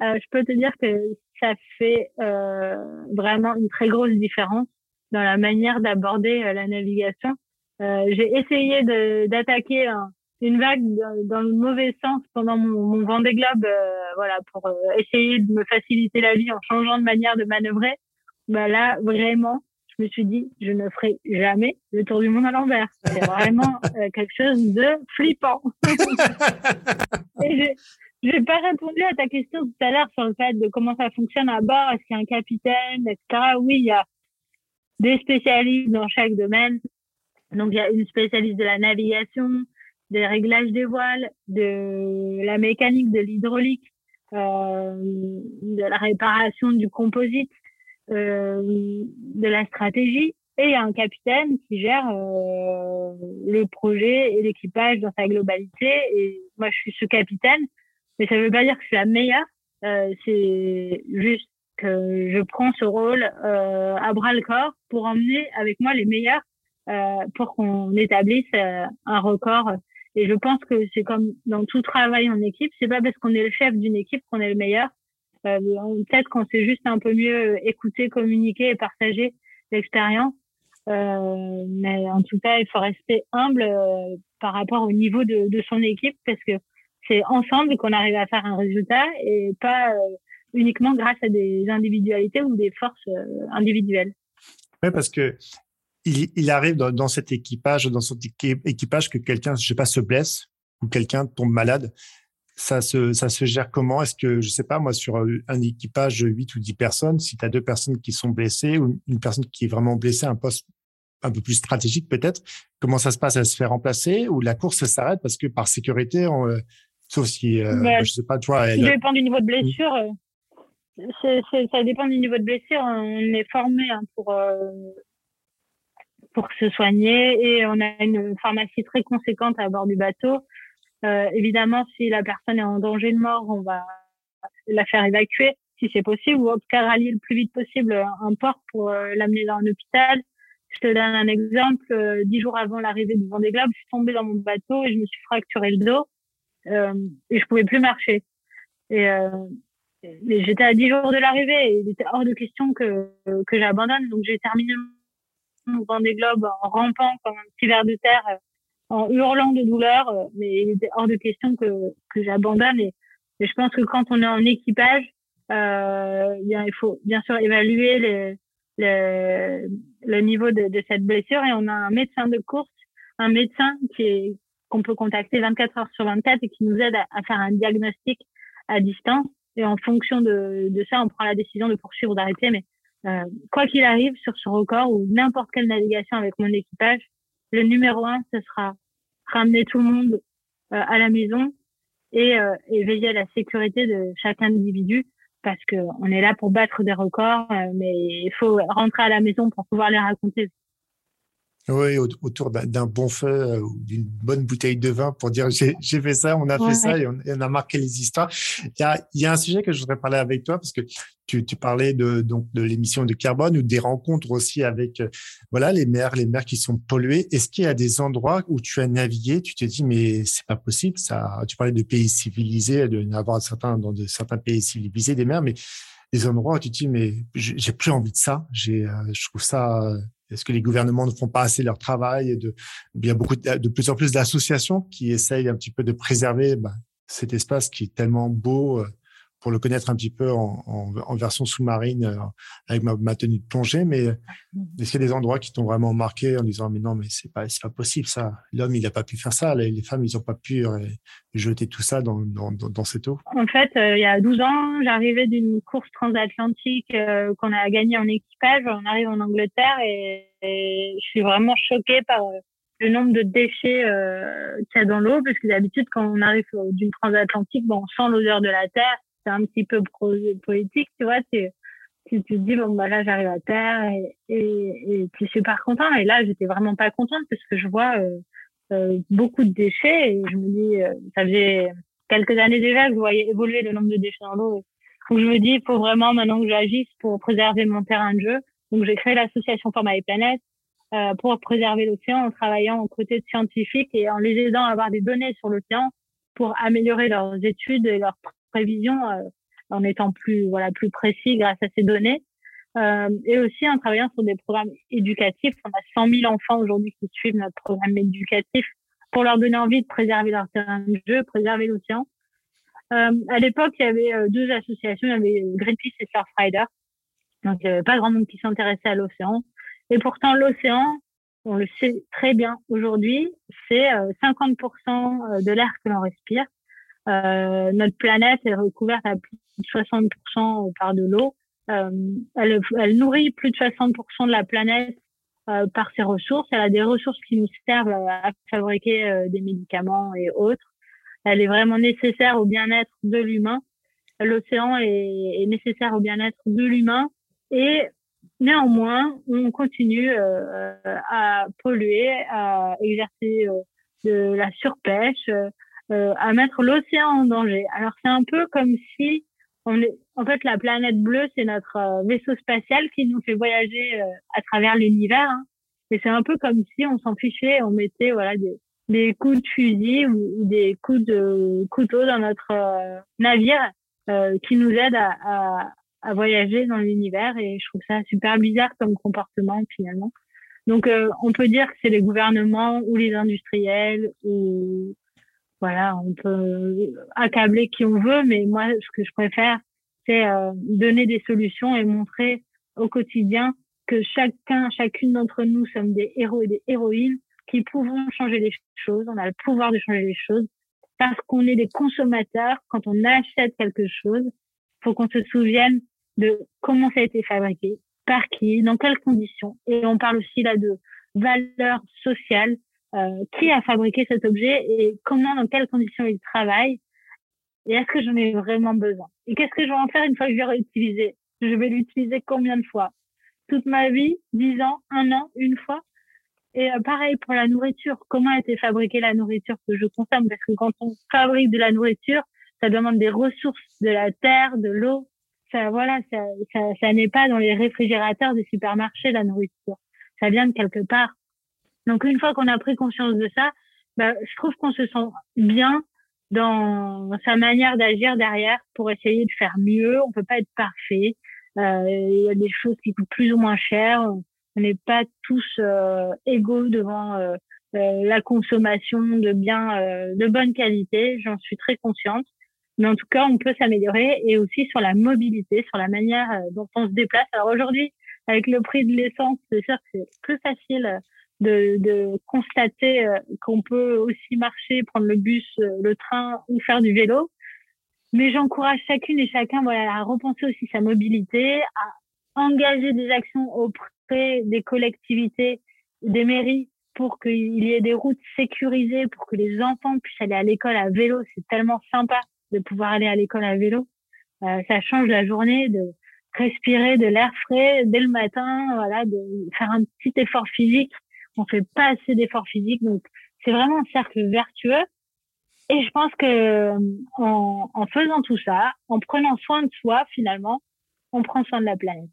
je peux te dire que ça fait euh, vraiment une très grosse différence dans la manière d'aborder euh, la navigation. Euh, j'ai essayé d'attaquer une vague dans le mauvais sens pendant mon, mon Vendée Globe, euh, voilà, pour essayer de me faciliter la vie en changeant de manière de manœuvrer. Bah là, vraiment, je me suis dit, je ne ferai jamais le tour du monde à l'envers. C'est vraiment quelque chose de flippant. Et j'ai pas répondu à ta question tout à l'heure sur le fait de comment ça fonctionne à bord. Est-ce qu'il y a un capitaine, etc. Oui, il y a des spécialistes dans chaque domaine. Donc, il y a une spécialiste de la navigation, des réglages des voiles, de la mécanique, de l'hydraulique, euh, de la réparation du composite, euh, de la stratégie. Et il y a un capitaine qui gère euh, le projet et l'équipage dans sa globalité. Et moi, je suis ce capitaine, mais ça veut pas dire que je suis la meilleure. Euh, c'est juste que je prends ce rôle euh, à bras le corps pour emmener avec moi les meilleurs euh, pour qu'on établisse euh, un record. Et je pense que c'est comme dans tout travail en équipe, c'est pas parce qu'on est le chef d'une équipe qu'on est le meilleur. Euh, Peut-être qu'on sait juste un peu mieux écouter, communiquer et partager l'expérience. Euh, mais en tout cas, il faut rester humble par rapport au niveau de, de son équipe parce que c'est ensemble qu'on arrive à faire un résultat et pas uniquement grâce à des individualités ou des forces euh, individuelles. Oui, parce que il, arrive dans, cet équipage, dans son équipage, que quelqu'un, je sais pas, se blesse ou quelqu'un tombe malade. Ça se, ça se gère comment? Est-ce que, je sais pas, moi, sur un équipage de 8 ou 10 personnes, si tu as deux personnes qui sont blessées ou une personne qui est vraiment blessée, un poste un peu plus stratégique peut-être, comment ça se passe? Elle se fait remplacer ou la course s'arrête parce que par sécurité, on, euh, sauf si, euh, bah, je sais pas, tu vois. Ça dépend du niveau de blessure ça dépend du niveau de blessure. On est formé hein, pour euh, pour se soigner et on a une pharmacie très conséquente à bord du bateau. Euh, évidemment, si la personne est en danger de mort, on va la faire évacuer si c'est possible ou en tout cas rallier le plus vite possible un port pour euh, l'amener dans un hôpital. Je te donne un exemple. Euh, dix jours avant l'arrivée du Vendée Globe, je suis tombée dans mon bateau et je me suis fracturé le dos euh, et je pouvais plus marcher. Et mais j'étais à 10 jours de l'arrivée et il était hors de question que, que j'abandonne. Donc j'ai terminé mon Vendée Globe en rampant comme un petit ver de terre, euh, en hurlant de douleur. Euh, mais il était hors de question que, que j'abandonne. Et, je pense que quand on est en équipage, euh, il faut bien sûr évaluer le, le, le niveau de, de, cette blessure. Et on a un médecin de course, un médecin qui est qu'on peut contacter 24 heures sur 24 et qui nous aide à faire un diagnostic à distance. Et en fonction de, de ça, on prend la décision de poursuivre ou d'arrêter. Mais euh, quoi qu'il arrive sur ce record ou n'importe quelle navigation avec mon équipage, le numéro un, ce sera ramener tout le monde euh, à la maison et, euh, et, veiller à la sécurité de chaque individu parce que on est là pour battre des records, euh, mais il faut rentrer à la maison pour pouvoir les raconter. Oui, autour d'un bon feu euh, ou d'une bonne bouteille de vin pour dire j'ai fait ça, on a fait ça et on, a marqué les histoires. Il y a, y a un sujet que je voudrais parler avec toi parce que tu, tu parlais de donc de l'émission de carbone ou des rencontres aussi avec euh, voilà les mers, les mers qui sont polluées. Est-ce qu'il y a des endroits où tu as navigué, tu te dis mais c'est pas possible ça. Tu parlais de pays civilisés, de n'avoir certains dans de certains pays civilisés des mers, mais des endroits où tu te dis mais j'ai plus envie de ça. J'ai, euh, je trouve ça est-ce que les gouvernements ne font pas assez leur travail et de, Il y a beaucoup de, plus en plus d'associations qui essayent un petit peu de préserver bah, cet espace qui est tellement beau euh, pour le connaître un petit peu en, en, en version sous-marine euh, avec ma, ma, tenue de plongée. Mais est-ce qu'il y a des endroits qui t'ont vraiment marqué en disant mais non mais c'est pas c'est pas possible ça. L'homme il n'a pas pu faire ça. Les, femmes ils n'ont pas pu euh, jeter tout ça dans, dans, dans, cette eau? En fait, il y a 12 ans, j'arrivais d'une course transatlantique qu'on a gagnée en équipage. On arrive en Angleterre et, et je suis vraiment choquée par le nombre de déchets euh, qu'il y a dans l'eau, parce que d'habitude, quand on arrive d'une transatlantique, bon, on sent l'odeur de la terre, c'est un petit peu poétique, tu vois, c'est tu, te dis bon bah là j'arrive à terre et, et, et tu es super content et là j'étais vraiment pas contente parce que je vois euh, euh, beaucoup de déchets et je me dis euh, ça faisait quelques années déjà que je voyais évoluer le nombre de déchets dans l'eau. Donc je me dis il faut vraiment maintenant que j'agisse pour préserver mon terrain de jeu. Donc j'ai créé l'association Format et Planète pour préserver l'océan en travaillant aux côtés de scientifiques et en les aidant à avoir des données sur l'océan pour améliorer leurs études et leurs prévisions en étant plus voilà plus précis grâce à ces données. Euh, et aussi en travaillant sur des programmes éducatifs. On a 100 000 enfants aujourd'hui qui suivent notre programme éducatif pour leur donner envie de préserver leur terrain de jeu, préserver l'océan. Euh, à l'époque, il y avait euh, deux associations, il y avait Greenpeace et Surfrider. Donc, il n'y avait pas grand monde qui s'intéressait à l'océan. Et pourtant, l'océan, on le sait très bien aujourd'hui, c'est 50% euh, de l'air que l'on respire. Euh, notre planète est recouverte à plus de 60% par de l'eau. Euh, elle, elle, nourrit plus de 60% de la planète euh, par ses ressources. Elle a des ressources qui nous servent à fabriquer euh, des médicaments et autres. Elle est vraiment nécessaire au bien-être de l'humain. L'océan est, est, nécessaire au bien-être de l'humain et néanmoins, on continue euh, à polluer, à exercer de la surpêche, euh, à mettre l'océan en danger. Alors c'est un peu comme si on est, en fait, la planète bleue, c'est notre euh, vaisseau spatial qui nous fait voyager euh, à travers l'univers. Hein. Et c'est un peu comme si on s'en fichait, on mettait voilà des, des coups de fusil ou, des coups de couteau dans notre navire qui nous aident à, à, à voyager dans l'univers. Et je trouve ça super bizarre comme comportement finalement. Donc, on peut dire que c'est les gouvernements ou les industriels ou voilà, on peut accabler qui on veut, mais moi, ce que je préfère, c'est euh, donner des solutions et montrer au quotidien que chacun, chacune d'entre nous sommes des héros et des héroïnes qui pouvons changer les choses. On a le pouvoir de changer les choses parce qu'on est des consommateurs. Quand on achète quelque chose, faut qu'on se souvienne de comment ça a été fabriqué, par qui, dans quelles conditions. Et on parle aussi là de valeurs sociales euh, qui a fabriqué cet objet et comment, dans quelles conditions il travaille et est-ce que j'en ai vraiment besoin et qu'est-ce que je vais en faire une fois que je vais réutiliser? Je vais l'utiliser combien de fois? Toute ma vie, dix ans, un an, une fois? Et euh, pareil pour la nourriture. Comment a été fabriquée la nourriture que je consomme? Parce que quand on fabrique de la nourriture, ça demande des ressources, de la terre, de l'eau. Ça, voilà, ça, ça n'est pas dans les réfrigérateurs des supermarchés la nourriture. Ça vient de quelque part. Donc une fois qu'on a pris conscience de ça, bah, je trouve qu'on se sent bien dans sa manière d'agir derrière pour essayer de faire mieux. On peut pas être parfait. Euh, il y a des choses qui coûtent plus ou moins cher. On n'est pas tous euh, égaux devant euh, euh, la consommation de biens euh, de bonne qualité. J'en suis très consciente. Mais en tout cas, on peut s'améliorer et aussi sur la mobilité, sur la manière dont on se déplace. Alors aujourd'hui, avec le prix de l'essence, c'est sûr que c'est plus facile de, de constater euh, qu'on peut aussi marcher, prendre le bus, euh, le train ou faire du vélo. Mais j'encourage chacune et chacun voilà, à repenser aussi sa mobilité, à engager des actions auprès des collectivités, des mairies pour qu'il y ait des routes sécurisées, pour que les enfants puissent aller à l'école à vélo. C'est tellement sympa de pouvoir aller à l'école à vélo. Euh, ça change la journée de respirer de l'air frais dès le matin, voilà, de faire un petit effort physique on fait pas assez d'efforts physiques. Donc, c'est vraiment un cercle vertueux. Et je pense que en, en, faisant tout ça, en prenant soin de soi, finalement, on prend soin de la planète.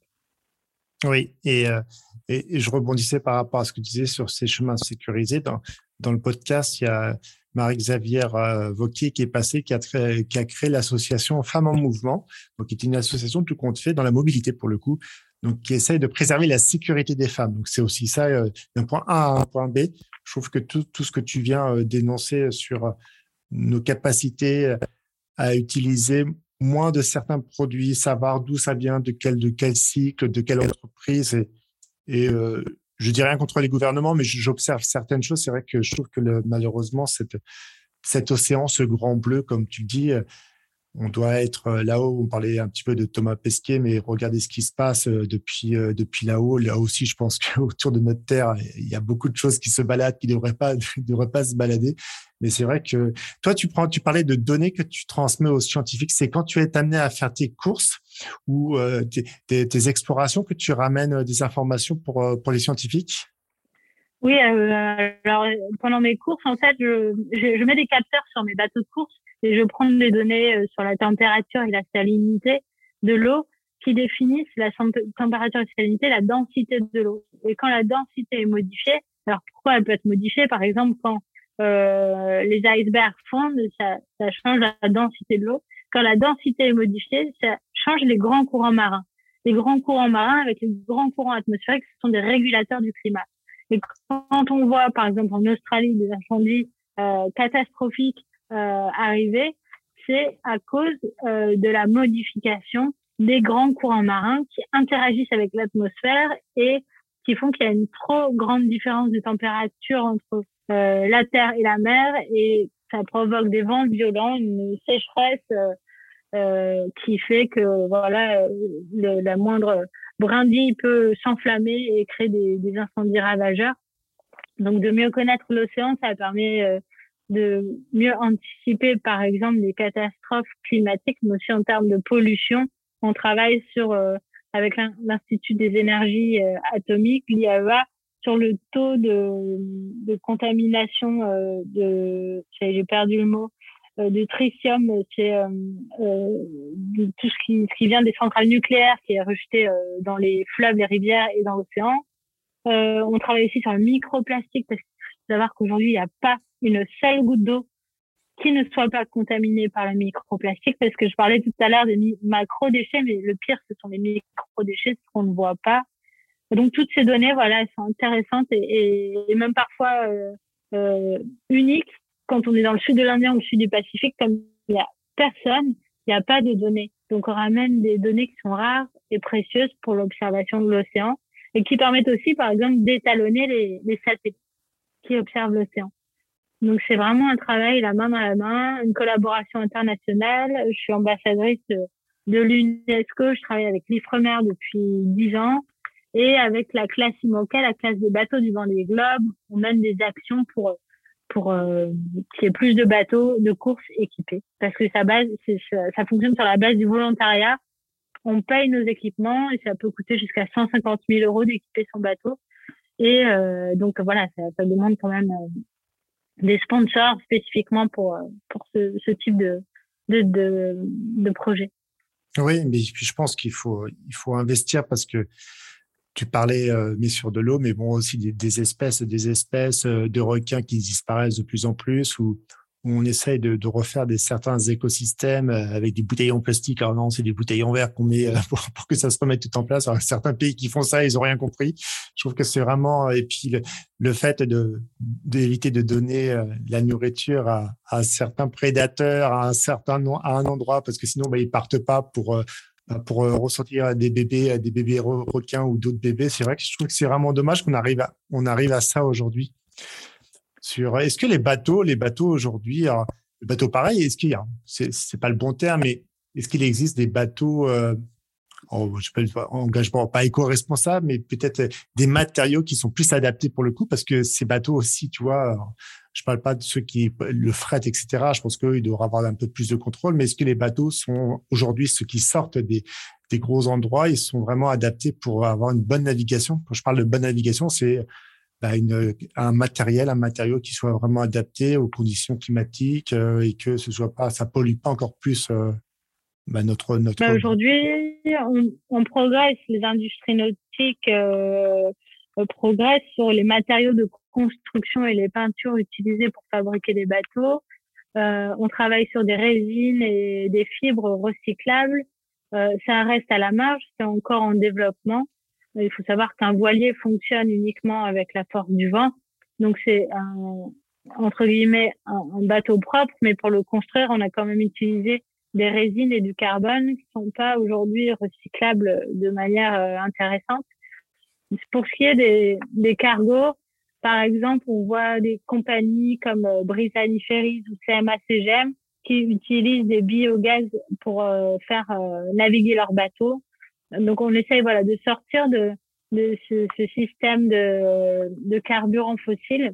Oui, et, euh, et, je rebondissais par rapport à ce que tu disais sur ces chemins sécurisés. Dans, dans le podcast, il y a Marie-Xavier euh, Vauquier qui est passé, qui a, créé, créé l'association Femmes en Mouvement, qui est une association tout compte fait dans la mobilité pour le coup, donc qui essaye de préserver la sécurité des femmes. Donc c'est aussi ça euh, d'un point A à un point B. Je trouve que tout, ce que tu viens euh, dénoncer sur euh, nos capacités à utiliser moins de certains produits, savoir d'où ça vient, de quel de quel cycle, de quelle entreprise et, et euh, je dis rien contre les gouvernements, mais j'observe certaines choses. C'est vrai que je trouve que malheureusement, cet océan, ce grand bleu, comme tu dis, on doit être euh, là-haut. On parlait un petit peu de Thomas Pesquet, mais regardez ce qui se passe euh, depuis euh, depuis là-haut. Là aussi, je pense qu'autour de notre terre, il y a beaucoup de choses qui se baladent, qui ne devraient pas devraient pas se balader. Mais c'est vrai que toi, tu prends, parlais de données que tu transmets aux scientifiques. C'est quand tu es amené à faire tes courses ou tes, tes, explorations que tu ramènes des informations pour pour les scientifiques? Oui, alors pendant mes courses, en fait, je, je mets des capteurs sur mes bateaux de course et je prends des données euh, sur la température et la salinité de l'eau qui définissent la température et salinité, la densité de l'eau. Et quand la densité est modifiée, alors pourquoi elle peut être modifiée? Par exemple, quand euh, les icebergs fondent, ça, ça change la densité de l'eau. Quand la densité est modifiée, ça change les grands courants marins. Les grands courants marins avec les grands courants atmosphériques, ce sont des régulateurs du climat. Et quand on voit, par exemple, en Australie, des incendies euh, catastrophiques arriver, c'est à cause euh, de la modification des grands courants marins qui interagissent avec l'atmosphère et qui font qu'il y a une trop grande différence de température entre euh, la terre et la mer et ça provoque des vents violents, une sécheresse euh, qui fait que voilà la moindre brindille peut s'enflammer et créer des, incendies ravageurs. Donc de mieux connaître l'océan, ça permet de mieux anticiper, par exemple, des catastrophes climatiques, mais aussi en termes de pollution. On travaille sur, euh, avec l'Institut des énergies euh, atomiques, l'IAEA, sur le taux de, de contamination euh, de, j'ai perdu le mot, de tritium, c'est tout ce qui, ce qui vient des centrales nucléaires qui est rejeté dans les fleuves, les rivières et dans l'océan. on travaille aussi sur le microplastique parce savoir qu'aujourd'hui, il n'y a pas une seule goutte d'eau qui ne soit pas contaminée par le microplastique, parce que je parlais tout à l'heure des macro-déchets, mais le pire, ce sont les micro-déchets, ce qu'on ne voit pas. Donc, toutes ces données, voilà, elles sont intéressantes et, même parfois euh, euh, uniques. Quand on est dans le sud de l'Indien ou le sud du Pacifique, comme il n'y a personne, il n'y a pas de données. Donc, on ramène des données qui sont rares et précieuses pour l'observation de l'océan et qui permettent aussi, par exemple, d'étalonner les, les satellites qui observent l'océan. Donc c'est vraiment un travail la main dans la main, une collaboration internationale. Je suis ambassadrice de l'UNESCO, je travaille avec l'IFREMER depuis dix ans et avec la classe IMOCA, la classe des bateaux du Vendée Globe, on mène des actions pour pour euh, qu'il y ait plus de bateaux de course équipés parce que ça base ça, ça fonctionne sur la base du volontariat. On paye nos équipements et ça peut coûter jusqu'à 150 000 euros d'équiper son bateau. Et euh, donc voilà, ça, demande quand même euh, des sponsors spécifiquement pour, euh, pour ce, type de, de, de, projet. Oui, mais je pense qu'il faut, il faut investir parce que tu parlais, mais sur de l'eau, mais bon, aussi des, des, espèces, des espèces de requins qui disparaissent de plus en plus ou on essaye de, de, refaire des certains écosystèmes euh, avec des bouteilles en plastique. Alors non, c'est des bouteilles en verre qu'on met euh, pour, que ça se remette tout en place. Alors, certains pays qui font ça, ils ont rien compris. Je trouve que c'est vraiment et puis le, le fait de d'éviter de donner euh, la nourriture à, à, certains prédateurs à un certain à un endroit parce que sinon bah, ils partent pas pour bah, pour ressortir des bébés des bébés requins ou d'autres bébés. C'est vrai que je trouve que c'est vraiment dommage qu'on arrive à on arrive à ça aujourd'hui sur est-ce que les bateaux, les bateaux aujourd'hui, le bateau pareil, est-ce qu'il y a, c'est pas le bon terme, mais est-ce qu'il existe des bateaux, euh, en, je peux engagement pas éco-responsable, mais peut-être des matériaux qui sont plus adaptés pour le coup, parce que ces bateaux aussi, tu vois, je parle pas de ceux qui le fret, etc. Je pense qu'ils doivent avoir un peu plus de contrôle, mais est-ce que les bateaux sont aujourd'hui ceux qui sortent des, des gros endroits, ils sont vraiment adaptés pour avoir une bonne navigation? Quand je parle de bonne navigation, c'est bah, une, un matériel, un matériau qui soit vraiment adapté aux conditions climatiques euh, et que ce soit pas, ça pollue pas encore plus euh, bah, notre notre. Bah, Aujourd'hui, on, on, progresse, les industries nautiques euh, progressent sur les matériaux de construction et les peintures utilisées pour fabriquer des bateaux. On travaille sur des résines et des fibres recyclables. Ça reste à la marge, c'est encore en développement. Il faut savoir qu'un voilier fonctionne uniquement avec la force du vent. Donc c'est un, entre guillemets un, bateau propre, mais pour le construire, on a quand même utilisé des résines et du carbone qui sont pas aujourd'hui recyclables de manière euh, intéressante. Pour ce qui est des, des cargos, par exemple, on voit des compagnies comme euh, Ferries ou CMA CGM qui utilisent des biogaz pour faire naviguer leur bateau. Donc on essaye voilà de sortir de, ce, système de, carburant fossile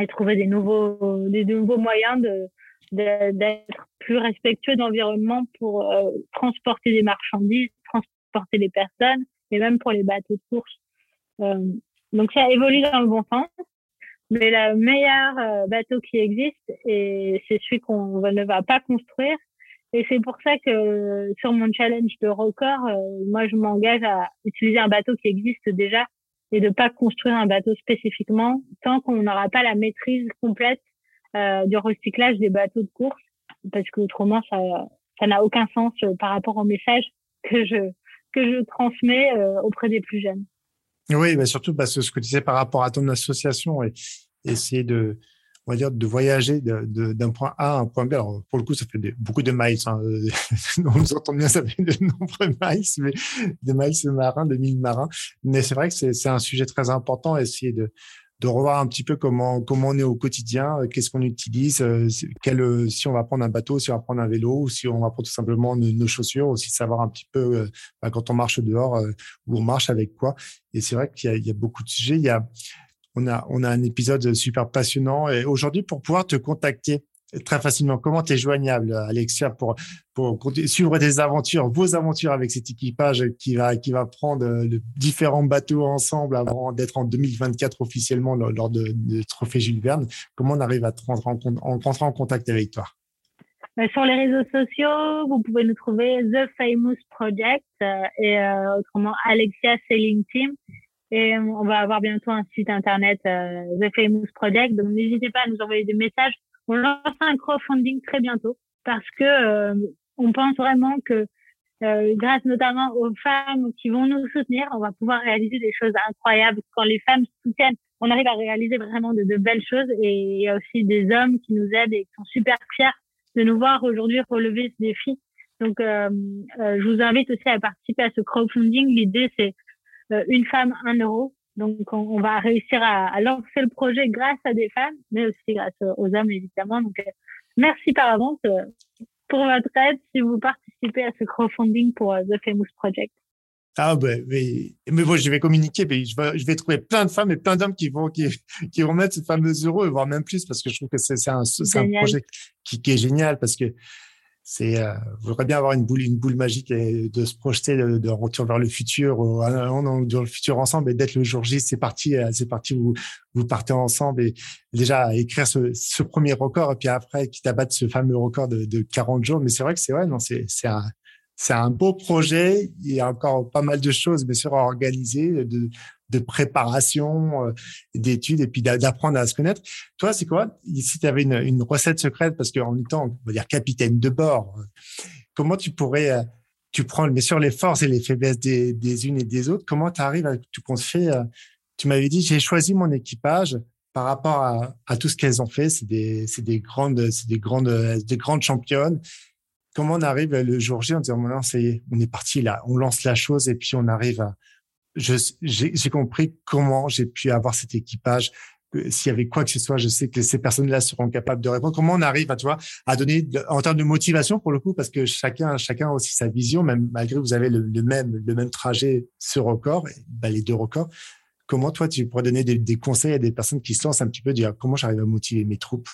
et trouver des nouveaux des nouveaux moyens de d'être plus respectueux de l'environnement pour euh, transporter des marchandises, transporter des personnes et même pour les bateaux de course. Euh, donc ça évolue dans le bon sens, mais le meilleur euh, bateau qui existe et c'est celui qu'on ne va pas construire. Et c'est pour ça que sur mon challenge de record, moi je m'engage à utiliser un bateau qui existe déjà et de pas construire un bateau spécifiquement tant qu'on n'aura pas la maîtrise complète euh, du recyclage des bateaux de course parce que autrement ça ça n'a aucun sens euh, par rapport au message que je que je transmets euh, auprès des plus jeunes. Oui, mais surtout parce que ce que tu disais par rapport à ton association et essayer de on va dire de voyager d'un point A à un point B. Alors pour le coup, ça fait beaucoup de miles. Hein. on nous entend bien, ça fait de nombreux miles, mais des miles marins, de mille marins. Mais c'est vrai que c'est un sujet très important. Essayer de revoir un petit peu comment on est au quotidien, euh, qu'est-ce qu'on utilise, euh, euh, si on va prendre un bateau, si on va prendre un vélo, ou si on va prendre tout simplement nos, chaussures, aussi savoir un petit peu bah, quand on marche dehors où on marche avec quoi. Et c'est vrai qu'il y, a, beaucoup de sujets. On a on a un épisode super passionnant et aujourd'hui pour pouvoir te contacter très facilement. Comment tu es joignable, Alexia, pour, pour suivre des aventures, vos aventures avec cet équipage qui va, qui va prendre euh, différents bateaux ensemble avant d'être en 2024 officiellement lors, de, Trophée Jules Verne? Comment on arrive à rentrer en, en contact avec toi? Bah, sur les réseaux sociaux, vous pouvez nous trouver The Famous Project euh, et euh, autrement Alexia Sailing Team. Et on va avoir bientôt un site internet The Famous Project. Donc n'hésitez pas à nous envoyer des messages on lance un crowdfunding très bientôt parce que euh, on pense vraiment que euh, grâce notamment aux femmes qui vont nous soutenir, on va pouvoir réaliser des choses incroyables. Quand les femmes soutiennent, on arrive à réaliser vraiment de, de belles choses. Et il y a aussi des hommes qui nous aident et qui sont super fiers de nous voir aujourd'hui relever ce défi. Donc, euh, euh je vous invite aussi à participer à ce crowdfunding. L'idée, c'est une femme, un euro. Donc, on, va réussir à, lancer le projet grâce à des femmes, mais aussi grâce aux hommes, évidemment. Donc, euh, merci par avance euh, pour votre aide si vous participez à ce crowdfunding pour euh, The Famous Project. Ah ben, mais, mais bon, je vais communiquer, mais je vais, je vais trouver plein de femmes et plein d'hommes qui vont qui, qui vont mettre ce fameux euro, voire même plus, parce que je trouve que c'est un, un projet qui, qui, est génial, parce que c'est euh, voudrais bien avoir une boule une boule magique et de se projeter de, de retour vers le futur ou dans le futur ensemble et d'être le jour J. C'est parti euh, c'est parti vous vous partez ensemble et déjà écrire ce, ce premier record et puis après quitte à ce fameux record de, de 40 jours. Mais c'est vrai que c'est vrai non c'est c'est un c'est un beau projet. Il y a encore pas mal de choses bien sûr à organiser de de préparation, euh, d'études et puis d'apprendre à se connaître. Toi, c'est quoi? Si tu avais une, recette secrète, parce qu'en étant, on va dire, capitaine de bord, comment tu pourrais, euh, tu prends bien sûr les forces et les faiblesses des, des unes et des autres, comment tu arrives à tout compte fait euh, Tu m'avais dit, j'ai choisi mon équipage par rapport à, tout ce qu'elles ont fait. C'est des, des grandes, c'est des grandes, des grandes championnes. Comment on arrive le jour J en disant, non, c'est, on est parti là, on lance la chose et puis on arrive à, j'ai compris comment j'ai pu avoir cet équipage. S'il y avait quoi que ce soit, je sais que ces personnes-là seront capables de répondre. Comment on arrive, à, tu vois, à donner en termes de motivation pour le coup, parce que chacun, chacun a aussi sa vision, même malgré que vous avez le, même, le même trajet, ce record, bah, les deux records. Comment toi, tu pourrais donner des, des, conseils à des personnes qui se lancent un petit peu, dire comment j'arrive à motiver mes troupes?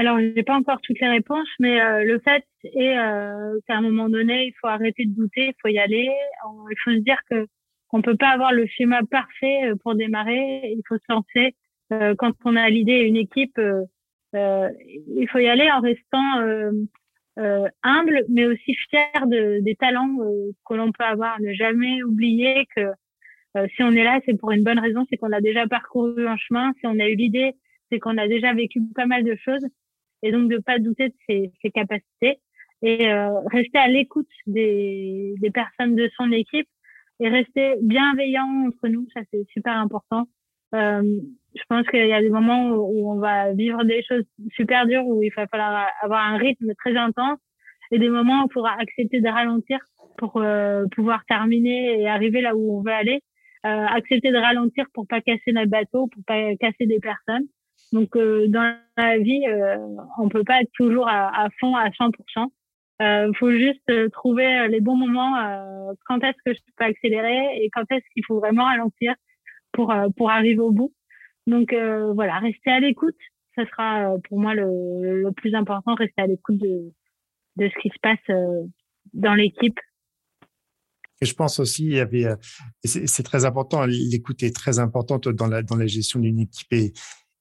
Alors, je n'ai pas encore toutes les réponses, mais euh, le fait est euh, qu'à un moment donné, il faut arrêter de douter, il faut y aller. Il faut se dire que on peut pas avoir le schéma parfait euh, pour démarrer. Il faut se lancer. Euh, quand on a l'idée et une équipe, euh, il faut y aller en restant humble, mais aussi fier de, des talents que l'on peut avoir. Ne jamais oublier que si on est là, c'est pour une bonne raison, c'est qu'on a déjà parcouru un chemin. Si on a eu l'idée, c'est qu'on a déjà vécu pas mal de choses. Et donc de pas douter de ses, ses capacités et rester à l'écoute des, des personnes de son équipe et rester bienveillant entre nous, ça c'est super important. Euh, je pense qu'il y a des moments où, on va vivre des choses super dures, où il va falloir avoir un rythme très intense, et des moments où il faudra accepter de ralentir pour euh, pouvoir terminer et arriver là où on veut aller. Euh, accepter de ralentir pour pas casser notre bateau, pour pas casser des personnes. Donc, dans la vie, on peut pas être toujours à fond, à 100%. Il faut juste trouver les bons moments. quand est-ce que je peux accélérer et quand est-ce qu'il faut vraiment ralentir pour pour arriver au bout. Donc voilà, rester à l'écoute, ça sera pour moi le, le plus important. Rester à l'écoute de de ce qui se passe dans l'équipe et je pense aussi, il y avait, euh, c'est très important, l'écoute est très importante dans la, dans la gestion d'une équipe.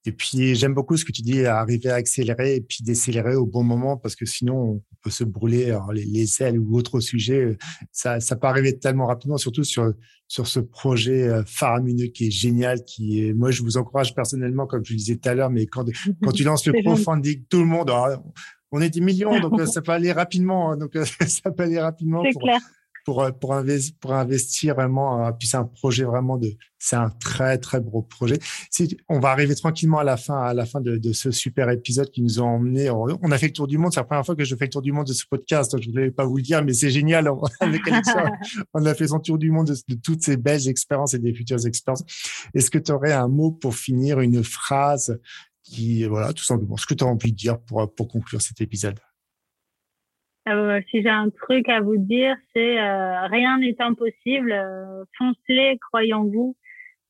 Et puis, j'aime beaucoup ce que tu dis, arriver à accélérer et puis décélérer au bon moment parce que sinon, on peut se brûler les, les, ailes ou autre sujet. Ça, ça peut arriver tellement rapidement, surtout sur, sur ce projet euh, faramineux qui est génial, qui est, moi, je vous encourage personnellement, comme je le disais tout à l'heure, mais quand, quand tu lances le crowdfunding, tout le monde, ah, on est des millions, donc euh, ça peut aller rapidement. Hein, donc, ça peut aller rapidement. C'est clair pour, euh, pour, investir, pour investir vraiment. Puis c'est un projet vraiment de, c'est un très, très beau projet. On va arriver tranquillement à la fin, à la fin de, de ce super épisode qui nous a emmené. On a fait le tour du monde. C'est la première fois que je fais le tour du monde de ce podcast. Je voulais pas vous le dire, mais c'est génial. Avec Alexa, on a fait son tour du monde de, toutes ces belles expériences et des futures expériences. Est-ce que tu aurais un mot pour finir, une phrase qui, voilà, tout simplement, ce que tu as envie de dire pour, pour conclure cet épisode? Euh, si j'ai un truc à vous dire, c'est euh, rien n'est impossible. Euh, foncez, croyez en vous.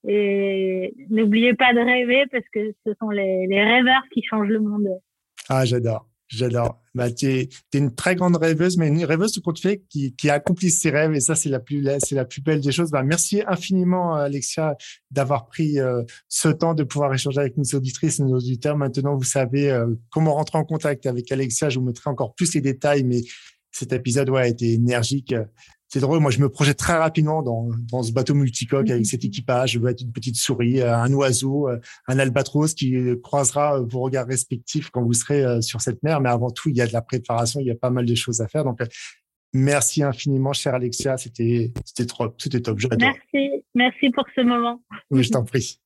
Et n'oubliez pas de rêver parce que ce sont les, les rêveurs qui changent le monde. Ah, j'adore. J'adore. Bah, tu es, une très grande rêveuse, mais une rêveuse tout compte fait qui, qui accomplit ses rêves et ça, c'est la plus, la plus belle des choses. Bah, merci infiniment, Alexia, d'avoir pris euh, ce temps de pouvoir échanger avec nos auditrices et nos auditeurs. Maintenant, vous savez euh, comment rentrer en contact avec Alexia. Je vous mettrai encore plus les détails, mais cet épisode ouais, a été énergique c'est drôle. Moi, je me projette très rapidement dans, dans ce bateau multicoque avec cet équipage. Je veux être une petite souris, euh, un oiseau, euh, un albatros qui croisera vos regards respectifs quand vous serez euh, sur cette mer. Mais avant tout, il y a de la préparation, il y a pas mal de choses à faire. Donc, merci infiniment, cher Alexia. C'était, c'était trop, c'était top. Merci, merci pour ce moment. Oui, je t'en prie.